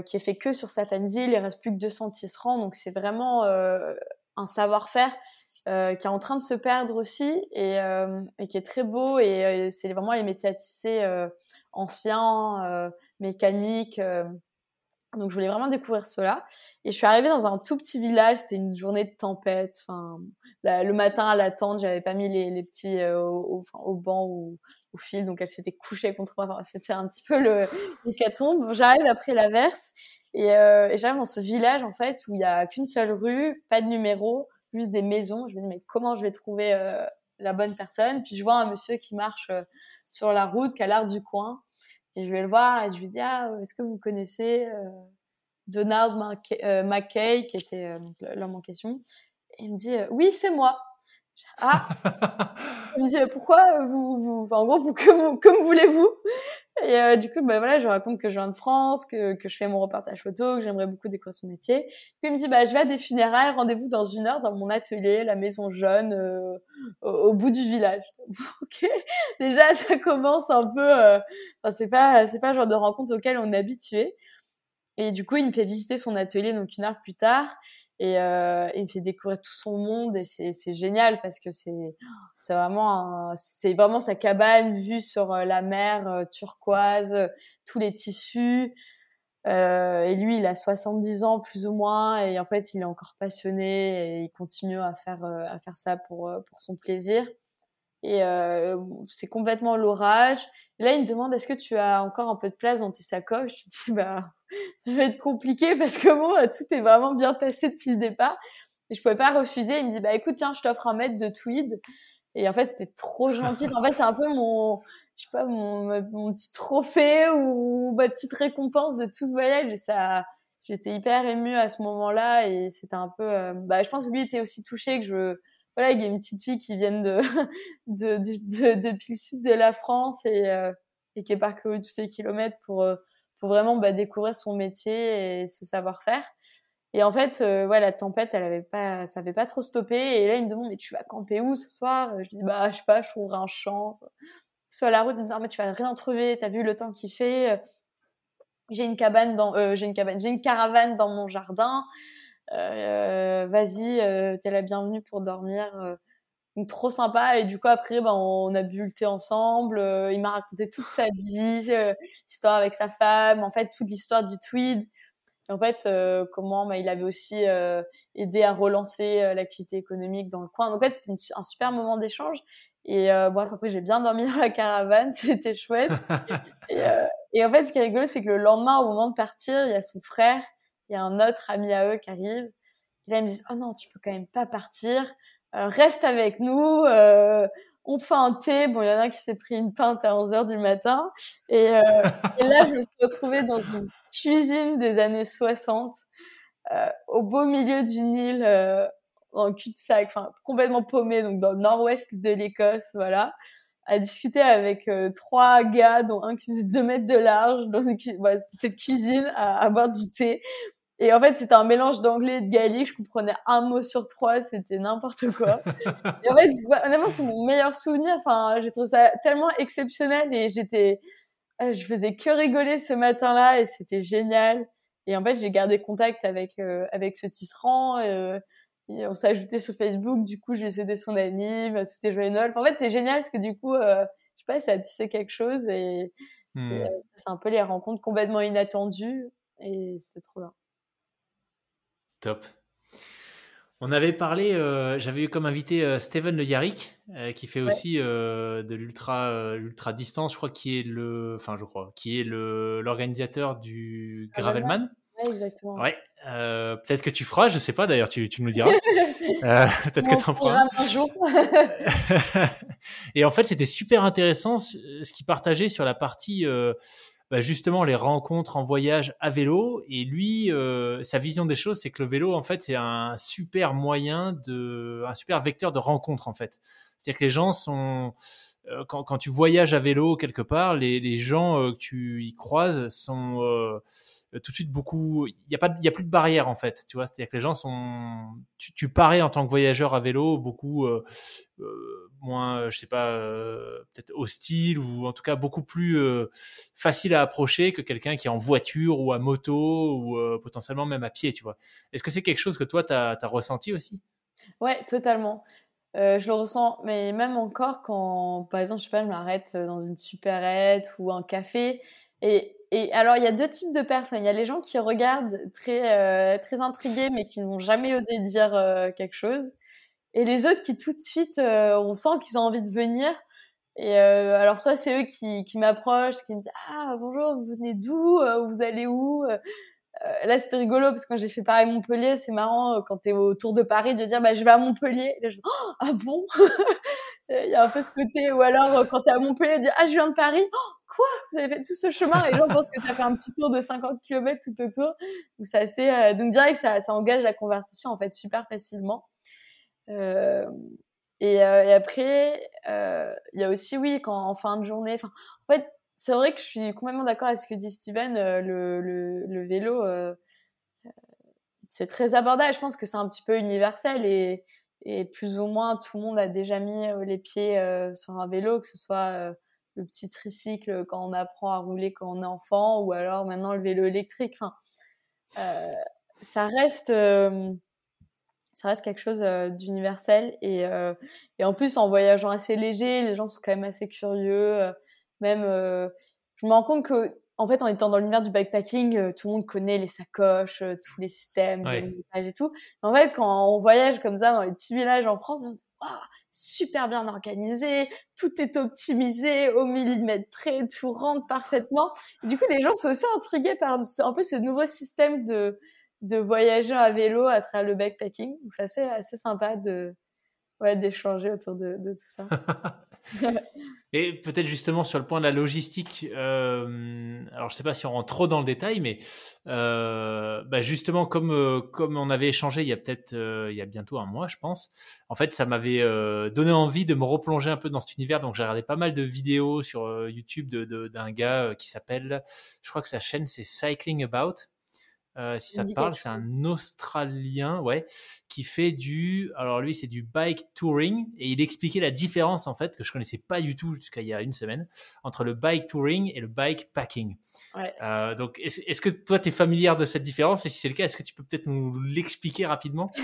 qui est fait que sur certaines îles. Il reste plus que 200 tisserands, donc c'est vraiment un savoir-faire qui est en train de se perdre aussi et, et qui est très beau et c'est vraiment les métiers à tisser anciens, mécaniques. Donc je voulais vraiment découvrir cela. Et je suis arrivée dans un tout petit village, c'était une journée de tempête. Enfin, le matin à la tente, j'avais pas mis les, petits euh, au, banc ou au fil, donc elle s'était couchée contre moi. C'était un petit peu le l'hécatombe. J'arrive après l'averse et, euh, et j'arrive dans ce village en fait où il y a qu'une seule rue, pas de numéro, juste des maisons. Je me dis mais comment je vais trouver euh, la bonne personne? Puis je vois un monsieur qui marche sur la route, qui a l'air du coin. Et je vais le voir et je lui dis ah est-ce que vous connaissez euh, Donald euh, McKay qui était euh, l'homme en question. Et il me dit oui c'est moi. Ah. Il me dit pourquoi vous, vous en gros que vous comme voulez-vous? Et euh, du coup, bah voilà, je raconte que je viens de France, que, que je fais mon reportage photo, que j'aimerais beaucoup découvrir son métier. Puis il me dit, bah je vais à des funérailles, rendez-vous dans une heure dans mon atelier, la maison jaune, euh, au, bout du village. ok, déjà ça commence un peu. Euh, enfin, c'est pas, c'est pas le genre de rencontre auquel on est habitué. Et du coup, il me fait visiter son atelier donc une heure plus tard et euh, il me fait découvrir tout son monde et c'est génial parce que c'est c'est vraiment c'est vraiment sa cabane vue sur euh, la mer euh, turquoise euh, tous les tissus. Euh, et lui il a 70 ans plus ou moins et en fait il est encore passionné et il continue à faire à faire ça pour pour son plaisir. Et c'est complètement l'orage là, il me demande est-ce que tu as encore un peu de place dans tes sacoches? Je dis bah ça va être compliqué parce que bon, tout est vraiment bien tassé depuis le départ. Et je pouvais pas refuser. Il me dit bah écoute tiens, je t'offre un mètre de tweed. Et en fait, c'était trop gentil. En fait, c'est un peu mon je sais pas mon, mon petit trophée ou ma petite récompense de tout ce voyage. Et ça j'étais hyper émue à ce moment-là et c'était un peu euh, bah je pense que lui était aussi touché que je voilà il y a une petite fille qui vient de de, de, de depuis le sud de la France et euh, qui est parcouru tous ces kilomètres pour euh, pour vraiment bah, découvrir son métier et ce savoir-faire. Et en fait euh, la tempête elle avait pas ça avait pas trop stoppé. Et là il me demande mais tu vas camper où ce soir? Je dis bah je sais pas je trouverai un champ sur la route. Il me dit non mais tu vas rien trouver. T'as vu le temps qu'il fait? J'ai une cabane dans euh, j'ai une cabane j'ai une caravane dans mon jardin. euh, vas-y euh, t'es la bienvenue pour dormir euh. donc trop sympa et du coup après ben on a bu le thé ensemble euh, il m'a raconté toute sa vie l'histoire avec sa femme en fait toute l'histoire du tweed et en fait comment ben, il avait aussi aidé à relancer l'activité économique dans le coin donc en fait c'était un super moment d'échange et euh, bref, après, j'ai bien dormi dans la caravane, c'était chouette. et, euh, et, en fait, ce qui est rigolo, c'est que le lendemain, au moment de partir, il y a son frère, il y a un autre ami à eux qui arrive. Et là, ils me disent, oh non, tu peux quand même pas partir, euh, reste avec nous, euh, on fait un thé. Bon, il y en a un qui s'est pris une pinte à 11 heures du matin. Et, euh, et là, je me suis retrouvée dans une cuisine des années 60, euh, au beau milieu d'une île en cul-de-sac, enfin complètement paumé, donc dans le nord-ouest de l'Écosse, voilà, à discuter avec euh, trois gars, dont un qui faisait deux mètres de large, dans cette cuisine, à, à, boire du thé. Et en fait, c'était un mélange d'anglais et de gaélique. Je comprenais un mot sur trois, c'était n'importe quoi. et en fait, honnêtement, c'est mon meilleur souvenir. Enfin, j'ai trouvé ça tellement exceptionnel et j'étais, euh, je faisais que rigoler ce matin-là et c'était génial. Et en fait, j'ai gardé contact avec euh, avec ce tisserand. Euh, on s'est ajouté sur Facebook, du coup, j'ai cédé son anime, c'était joyeux Noël. en fait, c'est génial parce que du coup, euh, je sais pas, ça a tissé quelque chose et, hmm. euh, c'est un peu les rencontres complètement inattendues et c'était trop bien. Top. On avait parlé, euh, j'avais eu comme invité euh, Steven Le Yarrick, euh, qui fait aussi de l'ultra l'ultra distance, je crois, qui est le, enfin, je crois, qui est le l'organisateur du Gravelman. Ouais, exactement. Ouais, peut-être que tu feras, je sais pas d'ailleurs, tu, tu nous diras. peut-être que tu en feras. Un jour. et en fait, c'était super intéressant ce, ce qu'il partageait sur la partie bah justement les rencontres en voyage à vélo. Et lui, euh, sa vision des choses, c'est que le vélo, en fait, c'est un super moyen de, un super vecteur de rencontre, en fait. C'est-à-dire que les gens sont euh, quand, quand, tu voyages à vélo quelque part, les, les gens euh, que tu y croises sont tout de suite beaucoup. Il n'y a pas, y a plus de barrières en fait. Tu vois, c'est-à-dire que les gens sont. Tu, parais en tant que voyageur à vélo beaucoup moins, je sais pas, euh, peut-être hostile ou en tout cas beaucoup plus euh, facile à approcher que quelqu'un qui est en voiture ou à moto ou euh, potentiellement même à pied. Tu vois. Est-ce que c'est quelque chose que toi tu as, ressenti aussi? Ouais, totalement. je le ressens, mais même encore quand, par exemple, je sais pas, je m'arrête dans une supérette ou un café et et alors, il y a deux types de personnes. Il y a les gens qui regardent très, euh, très intrigués, mais qui n'ont jamais osé dire euh, quelque chose. Et les autres qui, tout de suite, euh, on sent qu'ils ont envie de venir. Et euh, alors, soit c'est eux qui, qui m'approchent, qui me disent Ah, bonjour, vous venez d'où? Euh, Vous allez où? Là, c'était rigolo parce que quand j'ai fait Paris Montpellier, c'est marrant quand tu es autour de Paris de dire bah, Je vais à Montpellier. Là, je dis oh, Ah bon? Il y a un peu ce côté. Ou alors, quand tu es à Montpellier, de dire Ah, je viens de Paris. Oh, quoi? Vous avez fait tout ce chemin Et les gens pensent que tu as fait un petit tour de 50 km tout autour. Donc c'est assez. Euh, donc direct, ça, ça engage la conversation en fait super facilement. Euh, et, euh, et, après, euh, il y a aussi oui quand en fin de journée. Enfin, en fait, c'est vrai que je suis complètement d'accord avec ce que dit Steven. Euh, le, le, le, vélo, c'est très abordable. Je pense que c'est un petit peu universel et, et plus ou moins tout le monde a déjà mis les pieds sur un vélo, que ce soit le petit tricycle quand on apprend à rouler quand on est enfant, ou alors maintenant le vélo électrique. Enfin, euh, ça reste, euh, ça reste quelque chose euh, d'universel et, euh, et en plus en voyageant assez léger, les gens sont quand même assez curieux. Euh, même, je me rends compte que en fait, en étant dans l'univers du bikepacking, tout le monde connaît les sacoches, tous les systèmes, ouais. et tout. Mais en fait, quand on voyage comme ça dans les petits villages en France, on se dit, super bien organisé, tout est optimisé au millimètre près, tout rentre parfaitement. du coup, les gens sont aussi intrigués par un peu ce nouveau système de, de voyager à vélo à travers le backpacking. C'est assez, sympa de, ouais, d'échanger autour de, tout ça. Et peut-être justement sur le point de la logistique, euh, alors je sais pas si on rentre trop dans le détail, mais euh, bah justement comme euh, comme on avait échangé il y a peut-être il y a bientôt un mois, je pense. En fait, ça m'avait donné envie de me replonger un peu dans cet univers. Donc j'ai regardé pas mal de vidéos sur YouTube de d'un gars qui s'appelle, je crois que sa chaîne c'est Cycling About. Euh, si ça te parle, c'est un Australien, ouais, qui fait du, alors lui c'est du bike touring et il expliquait la différence en fait que je connaissais pas du tout jusqu'à il y a une semaine entre le bike touring et le bike packing. Ouais. Euh, donc est-ce que toi tu es familière de cette différence? Et si c'est le cas, est-ce que tu peux peut-être nous l'expliquer rapidement?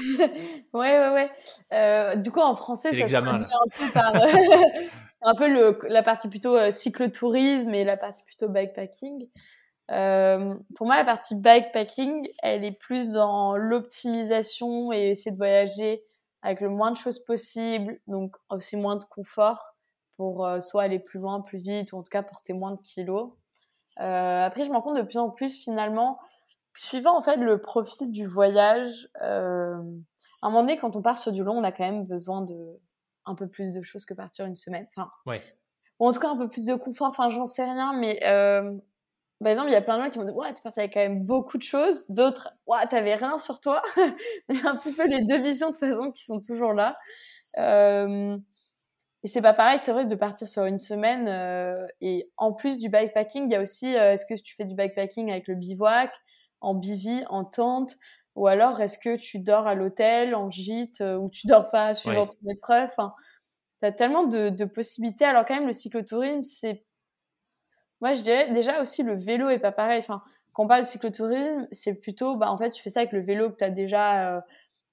Ouais, ouais, ouais. Euh, du coup en français ça se traduit un peu par un peu le, la partie plutôt cyclotourisme et la partie plutôt bikepacking. Euh, pour moi, la partie bikepacking, elle est plus dans l'optimisation et essayer de voyager avec le moins de choses possible, donc aussi moins de confort pour euh, soit aller plus loin, plus vite, ou en tout cas porter moins de kilos. Euh, après, je me rends compte de plus en plus finalement, suivant en fait le profil du voyage, euh, à un moment donné, quand on part sur du long, on a quand même besoin de un peu plus de choses que partir une semaine. Enfin, ouais. ou en tout cas un peu plus de confort. Enfin, j'en sais rien, mais euh, par exemple, il y a plein de gens qui m'ont dit, ouais, t'es parti avec quand même beaucoup de choses. D'autres, ouais, t'avais rien sur toi. il y a un petit peu les deux visions de toute façon qui sont toujours là. Euh, et c'est pas pareil, c'est vrai de partir sur une semaine. Euh, et en plus du bikepacking, il y a aussi, euh, est-ce que tu fais du bikepacking avec le bivouac, en bivy, en tente, ou alors est-ce que tu dors à l'hôtel, en gîte, ou tu dors pas suivant ton épreuve? Enfin, t'as tellement de, de possibilités. Alors quand même, le cyclotourisme, c'est moi, je dirais déjà aussi le vélo est pas pareil. Enfin, quand on parle de cyclotourisme, c'est plutôt, bah, en fait, tu fais ça avec le vélo que tu as déjà euh,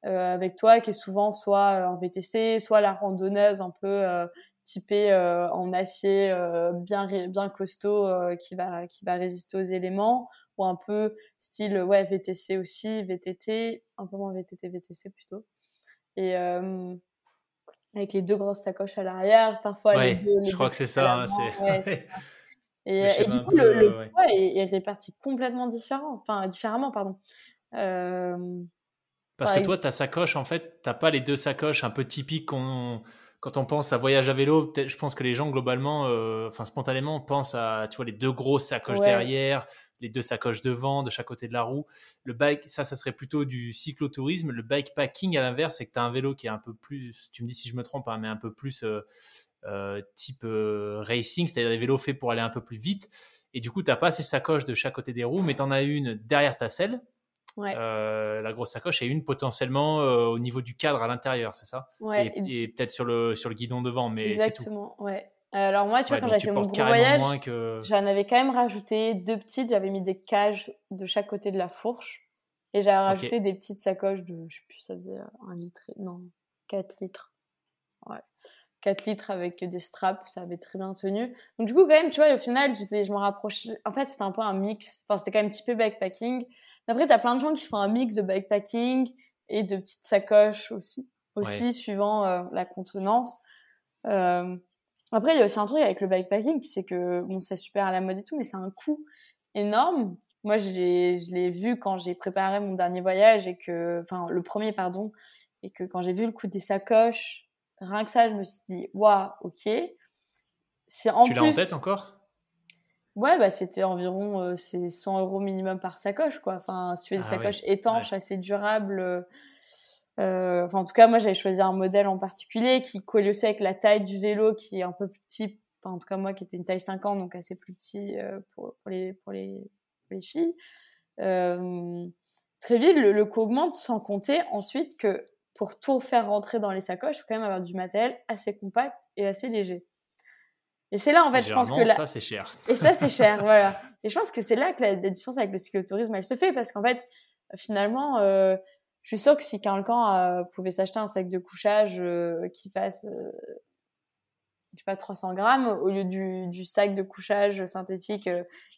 euh, avec toi, qui est souvent soit en VTC, soit la randonneuse un peu euh, typée euh, en acier euh, bien bien costaud qui va qui va résister aux éléments, ou un peu style ouais VTC aussi, VTT, un peu moins VTT, VTC plutôt. Et avec les deux grosses sacoches à l'arrière, parfois les deux. je crois que c'est ça. Hein, ouais, ça. Et, et du coup, le, le poids est, est, réparti complètement différent, enfin différemment, pardon. Euh, Parce que toi, ta sacoche, en fait, t'as pas les deux sacoches un peu typiques qu'on quand on pense à voyage à vélo, je pense que les gens globalement, euh, enfin spontanément, pensent à tu vois les deux grosses sacoches derrière, les deux sacoches devant, de chaque côté de la roue. Le bike, ça, ça serait plutôt du cyclotourisme. Le bikepacking, à l'inverse, c'est que tu as un vélo qui est un peu plus, tu me dis si je me trompe, hein, mais un peu plus euh, type euh, racing, c'est-à-dire des vélos faits pour aller un peu plus vite. Et du coup, tu n'as pas ces sacoches de chaque côté des roues, mais tu en as une derrière ta selle, euh, la grosse sacoche, et une potentiellement au niveau du cadre à l'intérieur, c'est ça? Ouais, Et, peut-être sur le, sur le guidon devant, mais Exactement, ouais. Alors moi, tu vois, quand j'avais fait mon gros voyage, j'en avais quand même rajouté deux petites. J'avais mis des cages de chaque côté de la fourche. Et j'avais rajouté des petites sacoches de, je sais plus, ça faisait un litre, non, 4 litres. Ouais. 4 litres avec des straps, ça avait très bien tenu. Donc du coup, quand même, tu vois, au final, j'étais, je me rapprochais. En fait, c'était un peu un mix. Enfin, c'était quand même typé backpacking. Après, t'as plein de gens qui font un mix de backpacking et de petites sacoches aussi, aussi suivant euh, la contenance. Euh... Après, il y a aussi un truc avec le bikepacking, c'est que bon, c'est super à la mode et tout, mais c'est un coût énorme. Moi, je l'ai, je l'ai vu quand j'ai préparé mon dernier voyage et que, enfin, le premier, pardon, et que quand j'ai vu le coût des sacoches, rien que ça, je me suis dit, waouh, ok. C'est en tu l'as en tête encore? Ouais, bah c'était environ euh, c'est 100 euros minimum par sacoche, quoi. Enfin, si tu fais des ah sacoches étanches, assez durables. Euh, euh, enfin, en tout cas, moi, j'avais choisi un modèle en particulier qui collait aussi avec la taille du vélo, qui est un peu plus petit. Enfin, en tout cas, moi, qui était une taille 50, donc assez plus petit pour, pour, les, pour, les, pour les filles. très vite, le, le coût augmente, sans compter ensuite que pour tout faire rentrer dans les sacoches, il faut quand même avoir du matériel assez compact et assez léger. Et c'est là, en fait, je pense que là... ça, c'est cher. Et ça, c'est cher, voilà. Et je pense que c'est là que la, différence avec le cyclotourisme, elle se fait, parce qu'en fait, finalement, euh, je suis sûre que si quelqu'un euh, pouvait s'acheter un sac de couchage euh, qui fasse, euh, je sais pas, 300 grammes, au lieu du, du sac de couchage synthétique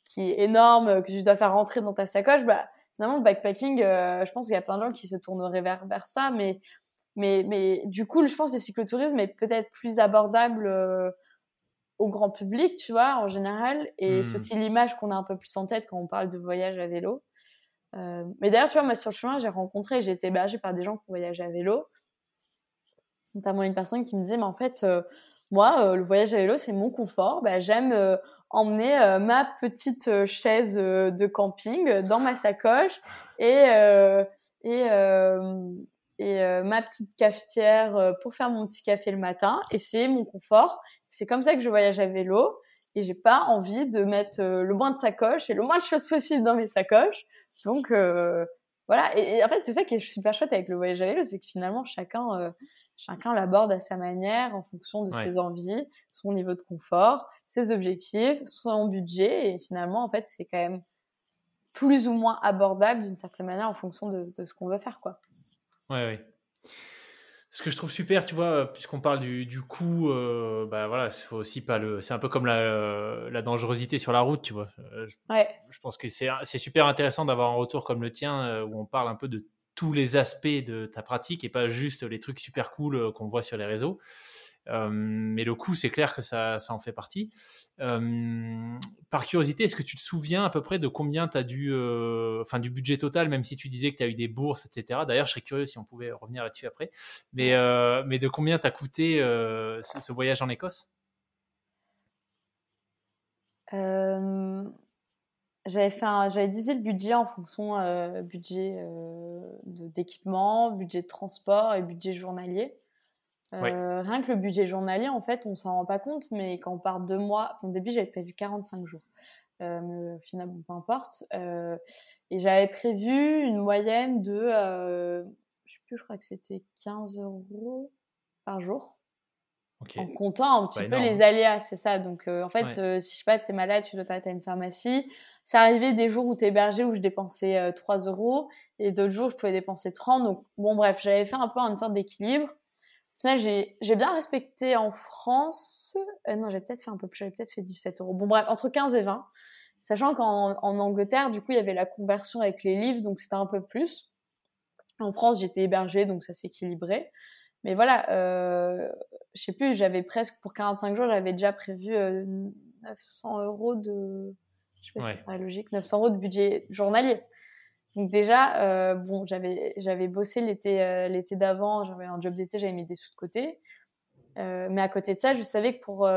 qui est énorme, que tu dois faire rentrer dans ta sacoche, bah, finalement, le backpacking, euh, je pense qu'il y a plein de gens qui se tourneraient vers, vers ça, mais mais, mais du coup, je pense que le cyclotourisme est peut-être plus abordable euh, au grand public, tu vois, en général. Et c'est hmm. aussi l'image qu'on a un peu plus en tête quand on parle de voyage à vélo. Euh, mais d'ailleurs, tu vois, moi, sur le chemin, j'ai rencontré, j'ai été hébergée par des gens qui voyagent à vélo. Notamment une personne qui me disait, mais en fait, moi, le voyage à vélo, c'est mon confort. Bah, J'aime emmener ma petite chaise de camping dans ma sacoche et, et et euh, ma petite cafetière euh, pour faire mon petit café le matin et c'est mon confort. C'est comme ça que je voyage à vélo et j'ai pas envie de mettre euh, le moins de sacoches et le moins de choses possibles dans mes sacoches. Donc voilà. Et, en fait, c'est ça qui est super chouette avec le voyage à vélo, c'est que finalement chacun chacun l'aborde à sa manière en fonction de ses envies, son niveau de confort, ses objectifs, son budget et finalement en fait c'est quand même plus ou moins abordable d'une certaine manière en fonction de, de ce qu'on veut faire quoi. Ouais, ouais. Ce que je trouve super, tu vois, puisqu'on parle du, du coût, euh, bah voilà, faut aussi pas le. C'est un peu comme la, euh, la, dangerosité sur la route, tu vois. Euh, je, ouais. je pense que c'est super intéressant d'avoir un retour comme le tien où on parle un peu de tous les aspects de ta pratique et pas juste les trucs super cool qu'on voit sur les réseaux. Euh, mais le coût, c'est clair que ça, ça, en fait partie. Euh, par curiosité, est-ce que tu te souviens à peu près de combien tu as dû, euh, enfin du budget total, même si tu disais que tu as eu des bourses, etc. D'ailleurs, je serais curieux si on pouvait revenir là-dessus après. Mais, mais de combien t'as coûté ce, voyage en Écosse? J'avais fait j'avais divisé le budget en fonction budget d'équipement, budget de transport et budget journalier. Euh, rien que le budget journalier, en fait, on s'en rend pas compte, mais quand on part deux mois, au début j'avais prévu 45 jours, euh, mais finalement peu importe. Euh, et j'avais prévu une moyenne de, euh, je sais plus, je crois que c'était 15 euros par jour. En comptant un petit peu les aléas, c'est ça. Donc, euh, en fait, si je sais pas, t'es malade, tu dois t'arrêter à une pharmacie. Ça arrivait des jours où t'es hébergé où je dépensais 3 euros et d'autres jours je pouvais dépenser 30. Donc, bon, bref, j'avais fait un peu une sorte d'équilibre j'ai bien respecté en France. Euh, non, j'avais peut-être fait un peu plus, j'avais peut-être fait 17 euros. Bon, bref, entre 15 et 20. Sachant qu'en en Angleterre, du coup, il y avait la conversion avec les livres, donc c'était un peu plus. En France, j'étais hébergée, donc ça s'équilibrait. Mais voilà, euh, je sais plus, j'avais presque, pour 45 jours, j'avais déjà prévu 900 euh, euros de, je sais pas si c'est logique, 900 euros de budget journalier. Donc déjà, euh, bon, j'avais j'avais bossé l'été euh, l'été d'avant, j'avais un job d'été, j'avais mis des sous de côté. Euh, mais à côté de ça, je savais que pour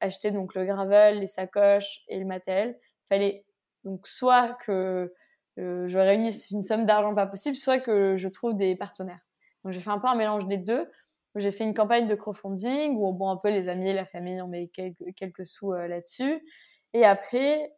acheter donc le gravel, les sacoches et le matériel, fallait donc soit que je réunisse une somme d'argent pas possible, soit que je trouve des partenaires. Donc j'ai fait un peu un mélange des deux. J'ai fait une campagne de crowdfunding où bon un peu les amis, la famille, on met quelques, sous là-dessus. Et après,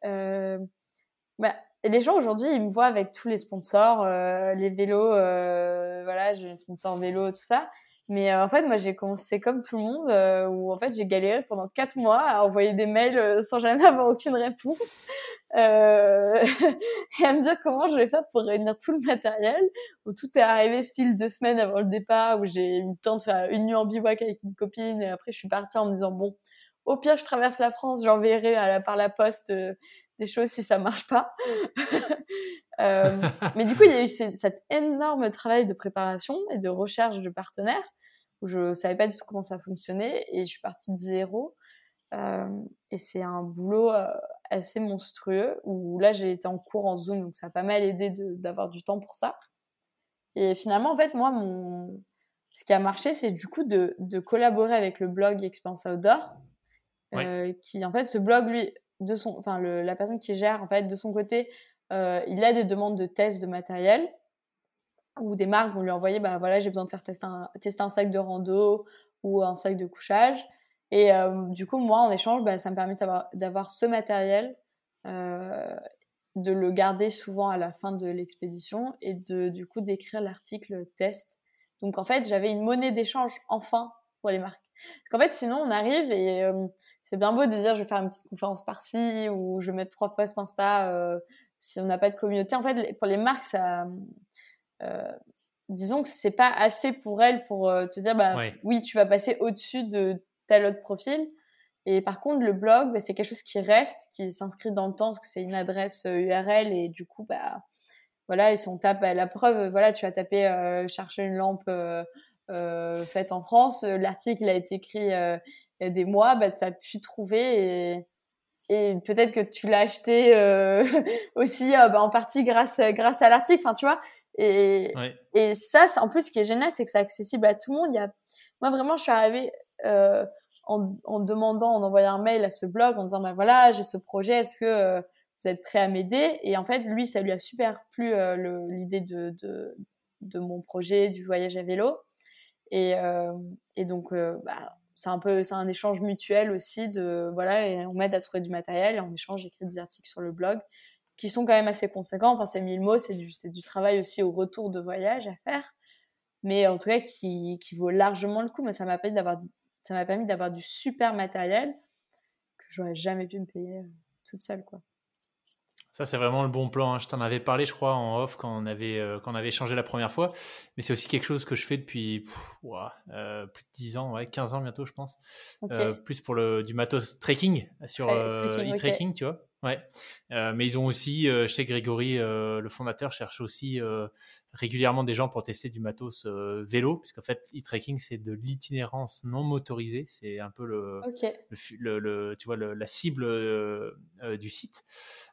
bah, les gens aujourd'hui, ils me voient avec tous les sponsors, euh, les vélos, euh, voilà, j'ai les sponsors vélo, tout ça. Mais euh, en fait, moi, j'ai commencé comme tout le monde, euh, où en fait, j'ai galéré pendant quatre mois à envoyer des mails sans jamais avoir aucune réponse, et à me dire comment je vais faire pour réunir tout le matériel. Où tout est arrivé style deux semaines avant le départ, où j'ai eu le temps de faire une nuit en bivouac avec une copine, et après, je suis partie en me disant bon, au pire, je traverse la France, j'enverrai par la poste des choses si ça marche pas. euh, mais du coup, il y a eu cet énorme travail de préparation et de recherche de partenaires où je savais pas du tout comment ça fonctionnait et je suis partie de zéro. Euh, et c'est un boulot euh, assez monstrueux où là j'ai été en cours en Zoom donc ça a pas mal aidé d'avoir du temps pour ça. Et finalement en fait moi mon ce qui a marché c'est du coup de, de collaborer avec le blog Experience Outdoor euh, qui en fait ce blog lui de son, enfin le, la personne qui gère en fait de son côté, euh, il a des demandes de tests de matériel ou des marques vont lui envoyer, bah voilà, j'ai besoin de faire tester un, tester un sac de rando ou un sac de couchage. Et euh, du coup, moi, en échange, bah, ça me permet d'avoir ce matériel, euh, de le garder souvent à la fin de l'expédition et de du coup d'écrire l'article test. Donc en fait, j'avais une monnaie d'échange enfin pour les marques. Parce qu'en fait, sinon, on arrive et c'est bien beau de dire je vais faire une petite conférence par-ci ou je vais mettre trois posts Insta euh, si on n'a pas de communauté. En fait, pour les marques, ça, euh, disons que c'est pas assez pour elles pour euh, te dire bah oui, tu vas passer au-dessus de tel autre profil. Et par contre, le blog, bah, c'est quelque chose qui reste, qui s'inscrit dans le temps parce que c'est une adresse URL et du coup, bah voilà, et si on tape bah, la preuve, voilà, tu vas taper chercher une lampe faite en France. L'article a été écrit il y a des mois, bah, tu as pu trouver et, et peut-être que tu l'as acheté aussi bah, en partie grâce, grâce à l'article. Enfin, tu vois. Et, et ça, en plus, ce qui est génial, c'est que c'est accessible à tout le monde. Il y a... Moi, vraiment, je suis arrivée euh, en, en, demandant, en envoyant un mail à ce blog, en disant, bah voilà, j'ai ce projet, est-ce que euh, vous êtes prêt à m'aider? Et en fait, lui, ça lui a super plu euh, l'idée de, de, de, mon projet du voyage à vélo. Et, euh, et donc, bah, c'est un peu, c'est un échange mutuel aussi de, voilà, et on m'aide à trouver du matériel et en échange, j'écris des articles sur le blog qui sont quand même assez conséquents. Enfin, c'est 1000 mots, c'est du, travail aussi au retour de voyage à faire. Mais en tout cas, qui, qui vaut largement le coup. Mais ça m'a permis d'avoir, ça m'a permis d'avoir du super matériel que j'aurais jamais pu me payer euh, toute seule, quoi. Ça, c'est vraiment le bon plan. Hein. Je t'en avais parlé, je crois, en off quand on avait, euh, quand on avait échangé la première fois. Mais c'est aussi quelque chose que je fais depuis euh, plus de 10 ans, ouais, 15 ans bientôt, je pense. Euh, plus pour le, du matos trekking sur e-trekking, tu vois. Ouais. mais ils ont aussi, je sais Grégory, le fondateur, cherche aussi régulièrement des gens pour tester du matos vélo, puisqu'en fait, e-trekking, c'est de l'itinérance non motorisée. C'est un peu le, le, tu vois, la cible du site.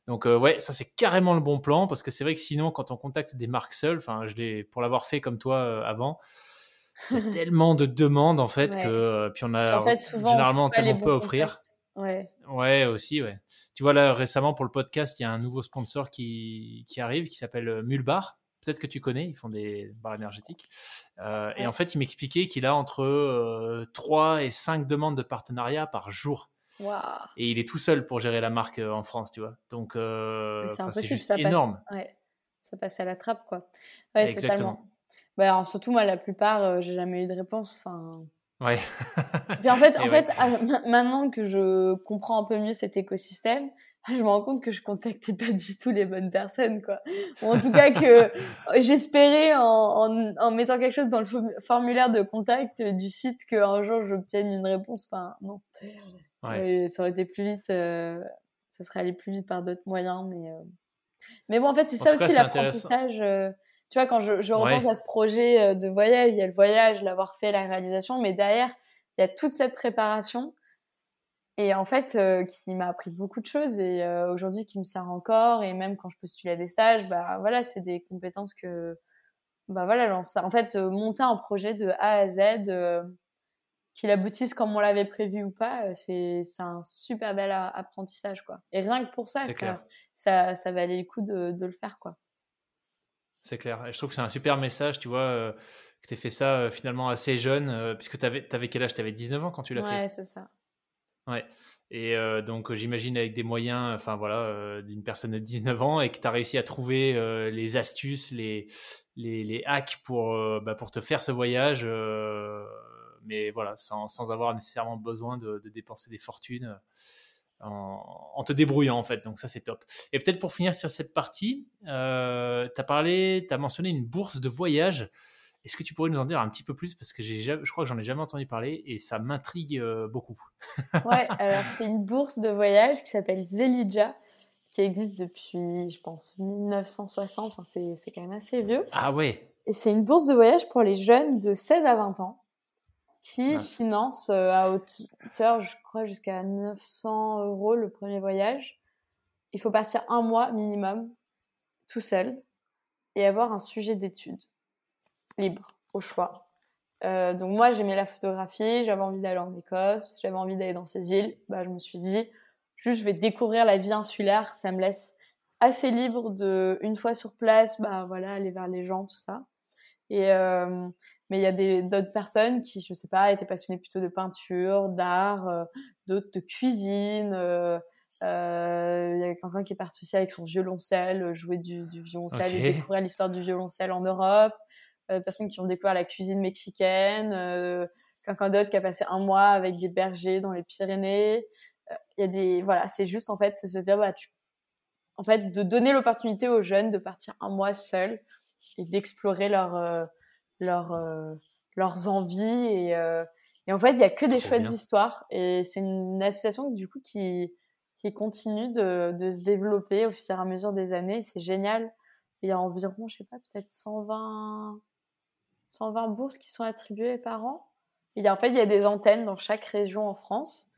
Donc euh, ouais, ça c'est carrément le bon plan parce que c'est vrai que sinon quand on contacte des marques seules, enfin je l'ai pour l'avoir fait comme toi euh, avant, il y a tellement de demandes en fait que euh, puis on a généralement tellement peu à offrir. Ouais. Ouais aussi ouais. Tu vois là récemment pour le podcast, il y a un nouveau sponsor qui, qui arrive qui s'appelle Mulbar. Peut-être que tu connais, ils font des barres énergétiques. Et en fait, il m'expliquait qu'il a entre 3 et 5 demandes de partenariat par jour. Et il est tout seul pour gérer la marque euh, en France, tu vois. Donc, euh, c'est ça énorme. Ouais, ça passe à la trappe, quoi. Ouais, Exactement. totalement. Bah, surtout, moi, la plupart, euh, j'ai jamais eu de réponse. Enfin. Ouais. Puis en fait, en fait ah, maintenant que je comprends un peu mieux cet écosystème, je me rends compte que je contactais pas du tout les bonnes personnes, quoi. Ou en tout cas que j'espérais en, en, en, mettant quelque chose dans le formulaire de contact du site qu'un jour j'obtienne une réponse. Enfin, non. Ouais. ça aurait été plus vite, euh, ça serait allé plus vite par d'autres moyens, mais euh... mais bon, en fait, c'est ça aussi l'apprentissage. Euh, tu vois, quand je, je repense à ce projet euh, de voyage, il y a le voyage, l'avoir fait, la réalisation, mais derrière, il y a toute cette préparation et en fait, euh, qui m'a appris beaucoup de choses et aujourd'hui qui me sert encore. Et même quand je postule à des stages, bah voilà, c'est des compétences que, bah voilà, en fait, monter un projet de A à Z qu'il aboutisse comme on l'avait prévu ou pas, euh, c'est un super bel apprentissage quoi. Et rien que pour ça, ça, ça, ça, valait le coup de, de le faire quoi. C'est clair. Et je trouve que c'est un super message, tu vois, euh, que tu fait ça euh, finalement assez jeune, puisque tu avais, avais, quel âge? Tu avais 19 ans quand tu l'as fait Ouais, c'est ça. Ouais. Et donc j'imagine avec des moyens, enfin voilà, d'une personne de 19 ans et que tu as réussi à trouver les astuces, les, les, les hacks pour, bah, pour te faire ce voyage mais voilà, sans, sans, avoir nécessairement besoin de, dépenser des fortunes en, te débrouillant en fait. Donc ça c'est top. Et peut-être pour finir sur cette partie, euh, tu as parlé, tu as mentionné une bourse de voyage. Est-ce que tu pourrais nous en dire un petit peu plus? Parce que je crois que j'en ai jamais entendu parler et ça m'intrigue euh, beaucoup. ouais, alors c'est une bourse de voyage qui s'appelle Zelidja qui existe depuis, je pense, 1960. Enfin, c'est quand même assez vieux. Ah ouais. Et c'est une bourse de voyage pour les jeunes de 16 à 20 ans qui finance euh, à hauteur, je crois, jusqu'à 900 euros le premier voyage. Il faut partir un mois minimum, tout seul, et avoir un sujet d'étude libre, au choix. Euh, donc moi, j'aimais la photographie, j'avais envie d'aller en Écosse, j'avais envie d'aller dans ces îles. Bah, je me suis dit, juste, je vais découvrir la vie insulaire, ça me laisse assez libre de, une fois sur place, bah voilà, aller vers les gens, tout ça. Et, euh, mais il y a d'autres personnes qui, je sais pas, étaient passionnées plutôt de peinture, d'art, euh, d'autres de cuisine. Euh, euh, il y a quelqu'un qui est parti aussi avec son violoncelle, jouer du, du violoncelle et découvrir l'histoire du violoncelle en Europe. Euh, personnes qui ont découvert la cuisine mexicaine. quelqu'un d'autre qui a passé un mois avec des bergers dans les Pyrénées. Il y a des, voilà, c'est juste en fait se dire, bah, tu, en fait, de donner l'opportunité aux jeunes de partir un mois seuls et d'explorer leur leur, euh, leurs envies. Et, euh, et, en fait, il y a que des chouettes histoires. Et c'est une association du coup qui, qui continue de, de se développer au fur et à mesure des années. C'est génial. Il y a environ, je sais pas, peut-être 120, 120 bourses qui sont attribuées par an. A, en fait, il y a des antennes dans chaque région en France.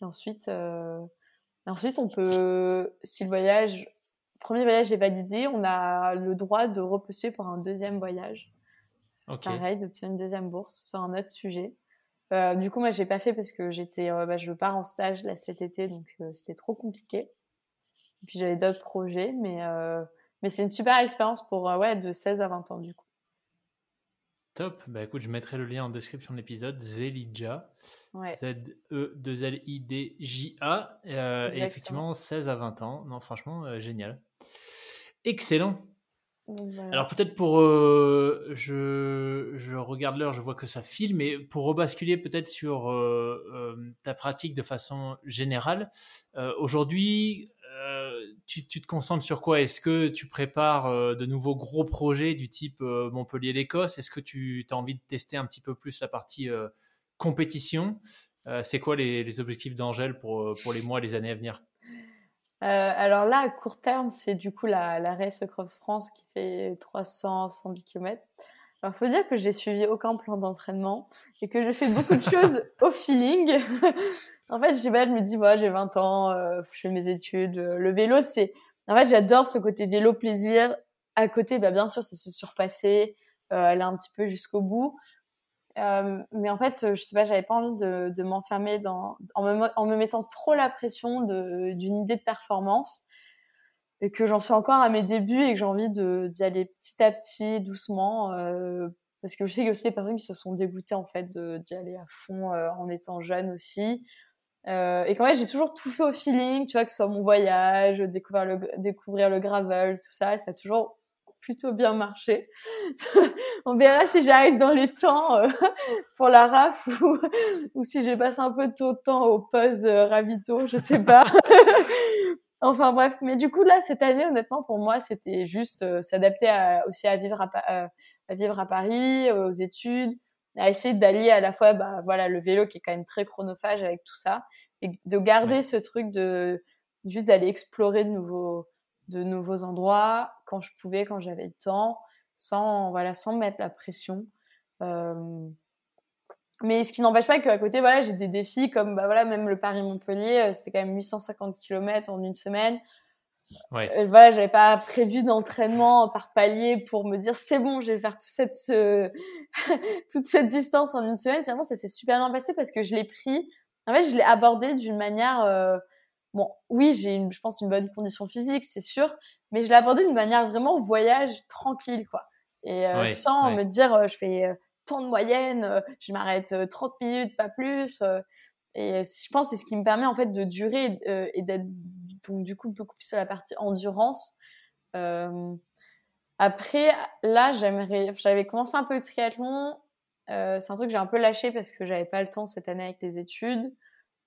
Et ensuite, euh, ensuite, on peut, si le voyage, premier voyage est validé, on a le droit de repousser pour un deuxième voyage. Pareil, d'obtenir une deuxième bourse sur un autre sujet. Euh, du coup, moi, j'ai pas fait parce que j'étais, euh, bah, je pars en stage là cet été, donc euh, c'était trop compliqué. Et puis j'avais d'autres projets, mais mais c'est une super expérience pour ouais de 16 à 20 ans du coup. Top. Bah écoute, je mettrai le lien en description de l'épisode. Zelidja. Z-E-2-L-I-D-J-A. et effectivement, 16 à 20 ans. Non, franchement, génial. Excellent. Alors peut-être pour, euh, je, je, regarde l'heure, je vois que ça file, mais pour rebasculer peut-être sur euh, euh, ta pratique de façon générale, aujourd'hui, tu, tu, te concentres sur quoi? Est-ce que tu prépares de nouveaux gros projets du type Montpellier-l'Écosse Est-ce que tu as envie de tester un petit peu plus la partie compétition? C'est quoi les, les objectifs d'Angèle pour, pour les mois les années à venir? Euh, alors là, à court terme, c'est du coup la, la Race Cross France qui fait 370 km. Alors, faut dire que j'ai suivi aucun plan d'entraînement et que j'ai fait beaucoup de choses au feeling. en fait, je pas, je me dis, moi, j'ai 20 ans, euh, je fais mes études. Euh, le vélo, c'est, en fait, j'adore ce côté vélo plaisir. À côté, bah, bien sûr, c'est se surpasser, euh, aller un petit peu jusqu'au bout. Euh, mais en fait, je sais pas, j'avais pas envie de, m'enfermer dans, en me, mettant trop la pression d'une idée de performance et que j'en suis encore à mes débuts et que j'ai envie d'y aller petit à petit, doucement, euh, parce que je sais qu'il y a aussi des personnes qui se sont dégoûtées en fait d'y aller à fond euh, en étant jeune aussi. Euh, et quand même, j'ai toujours tout fait au feeling, tu vois, que ce soit mon voyage, découvrir le, découvrir le gravel, tout ça, et ça a toujours plutôt bien marché. on verra si j'arrive dans les temps euh, pour la RAF ou, ou si j'ai passé un peu de temps au pause euh, ravito, je sais pas. enfin bref, mais du coup là cette année honnêtement pour moi c'était juste euh, s'adapter aussi à vivre à, à, vivre à Paris, aux études, à essayer d'allier à la fois bah voilà le vélo qui est quand même très chronophage avec tout ça et de garder ce truc de juste d'aller explorer de nouveaux de nouveaux endroits quand je pouvais, quand j'avais le temps, sans voilà, sans mettre la pression. Euh... Mais ce qui n'empêche pas qu'à côté, voilà, j'ai des défis comme bah voilà, même le Paris-Montpellier, euh, c'était quand même 850 km en une semaine. Ouais. Euh, voilà, j'avais pas prévu d'entraînement par palier pour me dire c'est bon, je vais faire toute cette ce... toute cette distance en une semaine. Finalement, ça s'est super bien passé parce que je l'ai pris. En fait, je l'ai abordé d'une manière euh, Bon, oui, j'ai, je pense, une bonne condition physique, c'est sûr, mais je l'ai abordé d'une manière vraiment voyage tranquille, quoi. Et euh, sans me dire, euh, je fais euh, tant de moyenne, je m'arrête 30 minutes, pas plus. et je pense que c'est ce qui me permet, en fait, de durer et d'être, donc, du coup, beaucoup plus sur la partie endurance. après, là, j'aimerais, j'avais commencé un peu le triathlon. c'est un truc que j'ai un peu lâché parce que j'avais pas le temps cette année avec les études.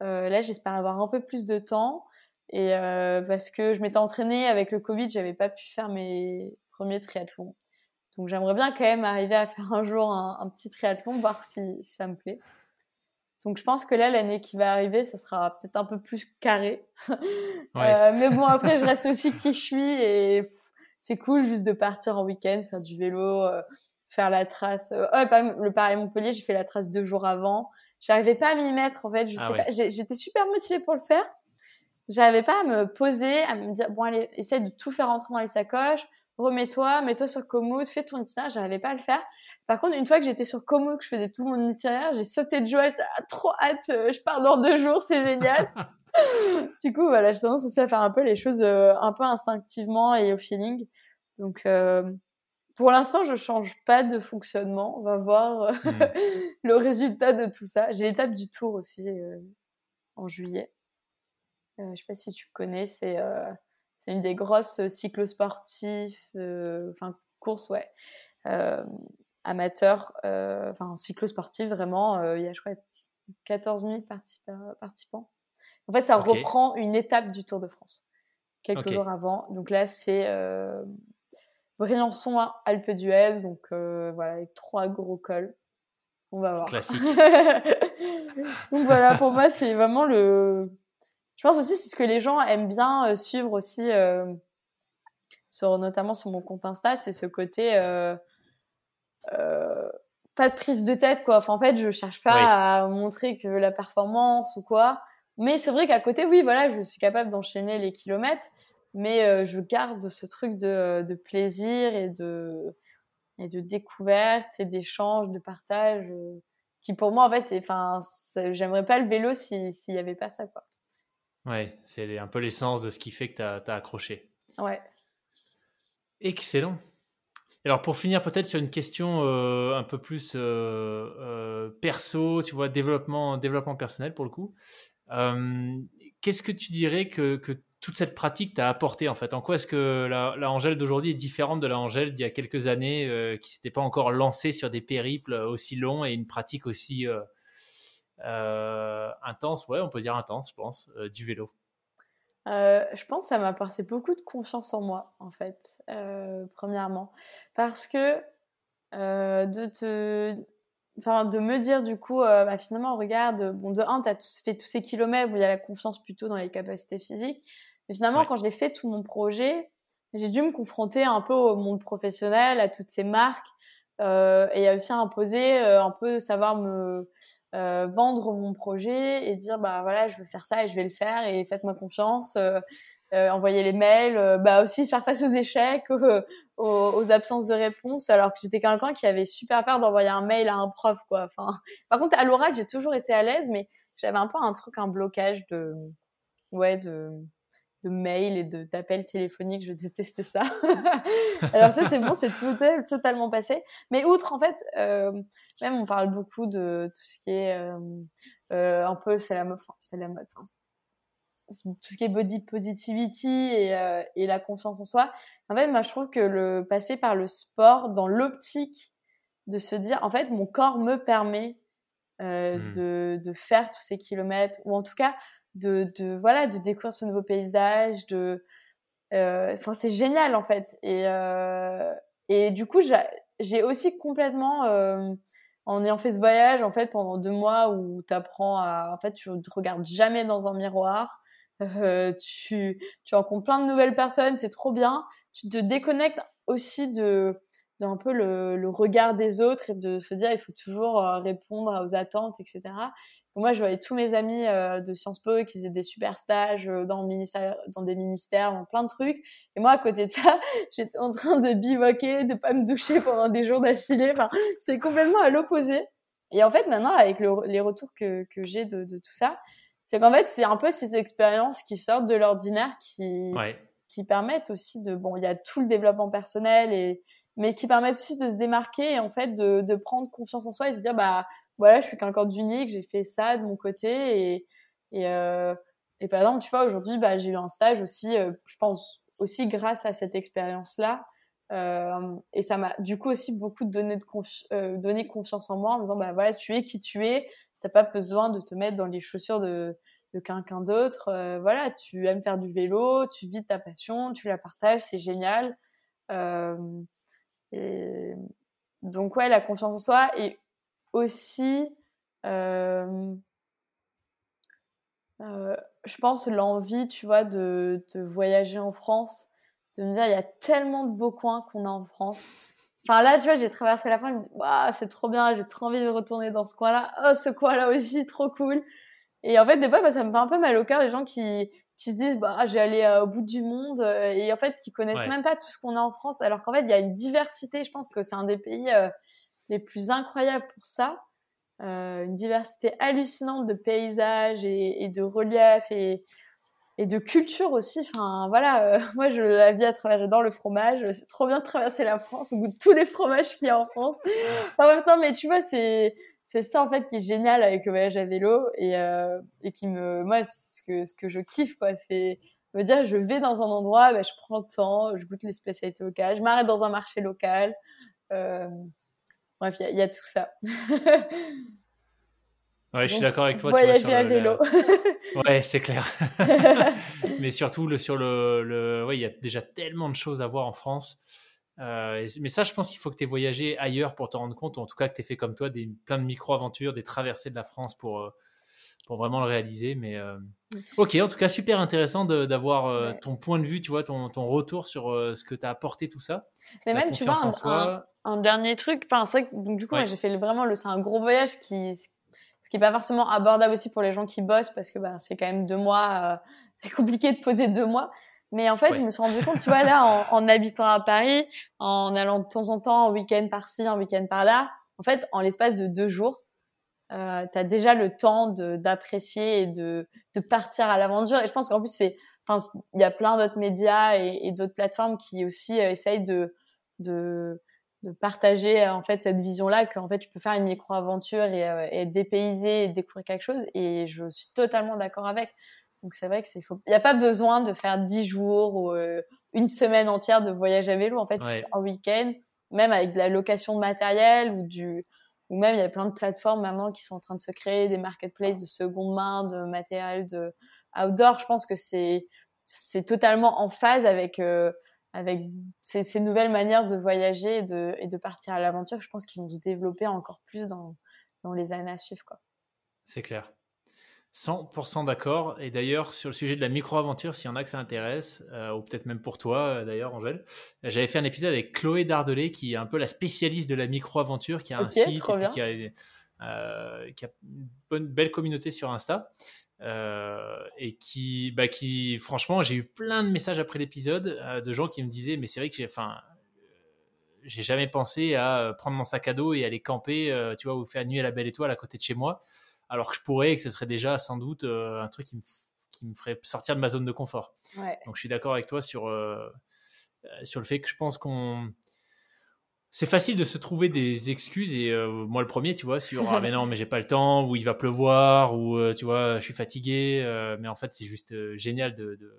Euh, là, j'espère avoir un peu plus de temps. Et euh, parce que je m'étais entraînée avec le Covid, j'avais pas pu faire mes premiers triathlons. Donc j'aimerais bien quand même arriver à faire un jour un, petit triathlon, voir si, ça me plaît. Donc je pense que là, l'année qui va arriver, ça sera peut-être un peu plus carré. euh, mais bon, après, je reste aussi qui je suis et c'est cool juste de partir en week-end, faire du vélo, euh, faire la trace. Euh, le Paris Montpellier, j'ai fait la trace deux jours avant. J'arrivais pas à m'y mettre, en fait. Je ah sais pas. J'étais super motivée pour le faire. J'arrivais pas à me poser, à me dire, bon, allez, essaye de tout faire rentrer dans les sacoches. Remets-toi, mets-toi sur Komoot, fais ton itinéraire. J'arrivais pas à le faire. Par contre, une fois que j'étais sur Komoot, que je faisais tout mon itinéraire, j'ai sauté de joie. J'étais ah, trop hâte. Euh, je pars dans deux jours, c'est génial. du coup, voilà, j'ai tendance aussi à faire un peu les choses euh, un peu instinctivement et au feeling. Donc, euh, pour l'instant, je change pas de fonctionnement. On va voir euh, hmm. le résultat de tout ça. J'ai l'étape du tour aussi euh, en juillet. Euh, je sais pas si tu connais, c'est euh, une des grosses cyclosportifs, enfin courses, ouais, amateurs, enfin cyclosportifs vraiment. Il y a je crois 14 000 participants. En fait, ça reprend une étape du Tour de France quelques jours avant. Donc là, c'est Briançon à Alpe d'Huez, donc euh, voilà, avec trois gros cols. On va voir. Classique. donc voilà, pour moi, c'est vraiment le. Je pense aussi c'est ce que les gens aiment bien euh, suivre aussi, euh, sur notamment sur mon compte Insta, c'est ce côté pas de prise de tête quoi. Enfin, en fait, je cherche pas à montrer que la performance ou quoi. Mais c'est vrai qu'à côté, oui, voilà, je suis capable d'enchaîner les kilomètres, mais je garde ce truc de, de plaisir et de et de découverte et d'échange, de partage, qui pour moi en fait, enfin, j'aimerais pas le vélo s'il n'y avait pas ça quoi. Ouais, c'est un peu l'essence de ce qui fait que tu as, accroché. Ouais. Excellent. Alors pour finir peut-être sur une question euh, un peu plus euh, euh, perso, tu vois, développement, développement personnel pour le coup. Qu'est-ce que tu dirais que, que toute cette pratique t'a apporté en fait? En quoi est-ce que la, Angèle d'aujourd'hui est différente de la Angèle d'il y a quelques années qui s'était pas encore lancée sur des périples aussi longs et une pratique aussi euh, intense, ouais, on peut dire intense, je pense, euh, du vélo euh, je pense que ça m'a apporté beaucoup de confiance en moi, en fait, premièrement. Parce que de te. Enfin, de me dire du coup, bah, finalement, regarde, bon, de un, tu as fait tous ces kilomètres où il y a la confiance plutôt dans les capacités physiques. Mais finalement, quand j'ai fait tout mon projet, j'ai dû me confronter un peu au monde professionnel, à toutes ces marques, et à aussi imposer un peu savoir me euh, vendre mon projet et dire bah voilà je veux faire ça et je vais le faire et faites-moi confiance euh, euh, envoyer les mails bah aussi faire face aux échecs aux, absences de réponse alors que j'étais quelqu'un qui avait super peur d'envoyer un mail à un prof quoi enfin par contre à l'oral j'ai toujours été à l'aise mais j'avais un peu un truc un blocage de ouais de de mails et de d'appels téléphoniques, je détestais ça. Alors ça c'est bon, c'est tout, totalement passé. Mais outre en fait, euh, même on parle beaucoup de tout ce qui est euh, euh, un peu c'est la mode, mode, tout ce qui est body positivity et, euh, et la confiance en soi. En fait, moi je trouve que le passer par le sport dans l'optique de se dire en fait mon corps me permet euh, mmh. de, de faire tous ces kilomètres ou en tout cas de, de voilà de découvrir ce nouveau paysage de euh, enfin c'est génial en fait et euh, et du coup j'ai aussi complètement euh, en ayant fait ce voyage en fait pendant deux mois où tu apprends à en fait tu te regardes jamais dans un miroir tu tu rencontres plein de nouvelles personnes c'est trop bien tu te déconnectes aussi de d'un peu le, le, regard des autres et de se dire il faut toujours répondre aux attentes etc moi, je voyais tous mes amis euh, de Sciences Po qui faisaient des super stages euh, dans, ministère, dans des ministères, dans plein de trucs. Et moi, à côté de ça, j'étais en train de bivouaquer, de pas me doucher pendant des jours d'affilée. Enfin, c'est complètement à l'opposé. Et en fait, maintenant, avec les retours que, que j'ai de, de, tout ça, c'est qu'en fait, c'est un peu ces expériences qui sortent de l'ordinaire qui, qui permettent aussi de... Bon, il y a tout le développement personnel, et, mais qui permettent aussi de se démarquer et en fait de, de prendre confiance en soi et se dire, bah voilà, je suis quelqu'un d'unique, j'ai fait ça de mon côté et et, euh, et par exemple, tu vois, aujourd'hui, bah, j'ai eu un stage aussi, euh, je pense aussi grâce à cette expérience-là. Euh, et ça m'a du coup aussi beaucoup donné, de euh, donné confiance en moi en me disant, bah voilà, tu es qui tu es, t'as pas besoin de te mettre dans les chaussures de, quelqu'un d'autre. Euh, voilà, tu aimes faire du vélo, tu vis ta passion, tu la partages, c'est génial. Euh, donc ouais, la confiance en soi et aussi, euh, je pense, l'envie, tu vois, de, de, voyager en France, de me dire, il y a tellement de beaux coins qu'on a en France. Enfin, là, tu vois, j'ai traversé la France, je me dis, c'est trop bien, j'ai trop envie de retourner dans ce coin-là. Oh, ce coin-là aussi, trop cool. Et en fait, des fois, bah, ça me fait un peu mal au cœur, les gens qui, qui se disent, bah, j'ai allé euh, au bout du monde, et en fait, qui connaissent même pas tout ce qu'on a en France, alors qu'en fait, il y a une diversité. Je pense que c'est un des pays les plus incroyables pour ça. Euh, une diversité hallucinante de paysages et, de reliefs et, et, de culture aussi. Enfin, voilà, euh, moi, je la vis à travers, j'adore le fromage. C'est trop bien de traverser la France au bout de tous les fromages qu'il y a en France. Enfin, non, mais tu vois, c'est, c'est ça, en fait, qui est génial avec le voyage à vélo et, euh, et qui me, moi, ce que, ce que je kiffe, quoi. C'est, me dire, je vais dans un endroit, ben, je prends le temps, je goûte les spécialités locales, je m'arrête dans un marché local. Euh, Bref, il y, a tout ça. Ouais, je suis d'accord avec toi. Voyager tu vois, à vélo. Ouais, c'est clair. mais surtout, le, sur le, le... Ouais, il y a déjà tellement de choses à voir en France. Euh, mais ça, je pense qu'il faut que tu aies voyagé ailleurs pour te rendre compte, ou en tout cas que tu aies fait comme toi des, plein de micro-aventures, des traversées de la France pour, euh, pour vraiment le réaliser. Mais ok, en tout cas, super intéressant d'avoir ton point de vue, tu vois, ton, ton retour sur ce que tu as apporté tout ça. Mais même, tu vois, un, un, dernier truc, enfin, c'est vrai que donc, du coup, j'ai fait vraiment le, c'est un gros voyage qui, ce qui est pas forcément abordable aussi pour les gens qui bossent parce que bah, c'est quand même deux mois, c'est compliqué de poser deux mois. Mais en fait, je me suis rendu compte, tu vois, là, en, en, habitant à Paris, en allant de temps en temps, un week-end par-ci, un week-end par-là, en fait, en l'espace de deux jours, euh, tu as déjà le temps d'apprécier et de, de partir à l'aventure. Et je pense qu'en plus, c'est, enfin, il y a plein d'autres médias et, et d'autres plateformes qui aussi euh, essayent de, de, de partager en fait cette vision-là qu'en fait tu peux faire une micro-aventure et, euh, et dépayser et découvrir quelque chose. Et je suis totalement d'accord avec. Donc c'est vrai que c'est faux. Il n'y a pas besoin de faire dix jours ou euh, une semaine entière de voyage à vélo. En fait, juste un week-end, même avec de la location de matériel ou du, ou même il y a plein de plateformes maintenant qui sont en train de se créer des marketplaces de seconde main, de matériel de outdoor. Je pense que c'est c'est totalement en phase avec euh, avec ces, ces, nouvelles manières de voyager et de, et de partir à l'aventure. Je pense qu'ils vont se développer encore plus dans dans les années à suivre. C'est clair. 100% d'accord. Et d'ailleurs, sur le sujet de la micro-aventure, s'il y en a que ça intéresse, euh, ou peut-être même pour toi euh, d'ailleurs, Angèle, j'avais fait un épisode avec Chloé Dardelet, qui est un peu la spécialiste de la micro-aventure, qui a un site et qui, a, euh, qui, a, une bonne, belle communauté sur Insta. Et qui, bah, qui, franchement, j'ai eu plein de messages après l'épisode de gens qui me disaient, mais c'est vrai que j'ai, enfin, j'ai jamais pensé à prendre mon sac à dos et aller camper, tu vois, ou faire nuit à la belle étoile à côté de chez moi alors que je pourrais et que ce serait déjà sans doute euh, un truc qui me, qui me, ferait sortir de ma zone de confort. Donc je suis d'accord avec toi sur, euh, euh, sur le fait que je pense qu'on... C'est facile de se trouver des excuses et moi le premier, tu vois, sur ah mais non mais j'ai pas le temps ou il va pleuvoir ou tu vois je suis fatigué, mais en fait c'est juste génial de, de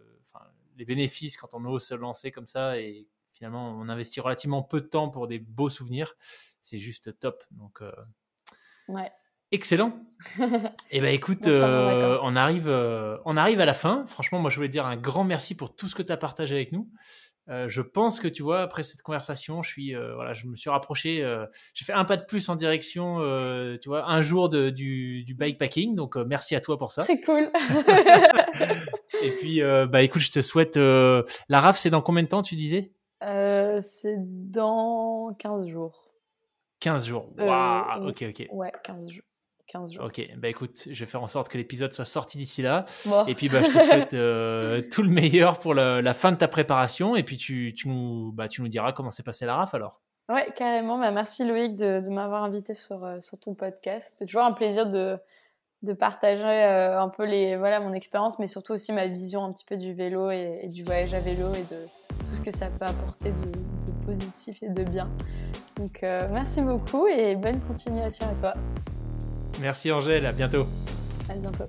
les bénéfices quand on ose se lancer comme ça et finalement on investit relativement peu de temps pour des beaux souvenirs, c'est juste top. Donc ouais. Excellent. eh ben écoute, euh, on arrive, euh, on arrive à la fin. Franchement, moi je voulais dire un grand merci pour tout ce que tu as partagé avec nous. Euh, je pense que tu vois, après cette conversation, je suis, voilà, je me suis rapproché. J'ai fait un pas de plus en direction, tu vois, un jour de, du, du bikepacking. Donc merci à toi pour ça. C'est cool. Et puis, bah écoute, je te souhaite. la RAF, c'est dans combien de temps, tu disais? C'est dans 15 jours. 15 jours. Waouh. ok, ok. Ouais, 15 jours. 15 jours. Ok, bah écoute, je vais faire en sorte que l'épisode soit sorti d'ici là. Et puis bah, je te souhaite euh, tout le meilleur pour la, fin de ta préparation. Et puis tu, tu, nous, bah, tu nous diras comment s'est passé la RAF alors. Ouais, carrément. Bah, merci Loïc de, de m'avoir invité sur, euh, sur ton podcast. C'est toujours un plaisir de, de partager euh, un peu les, voilà, mon expérience, mais surtout aussi ma vision un petit peu du vélo et, du voyage à vélo et de tout ce que ça peut apporter de, de positif et de bien. Donc merci beaucoup et bonne continuation à toi. Merci Angèle, à bientôt. À bientôt.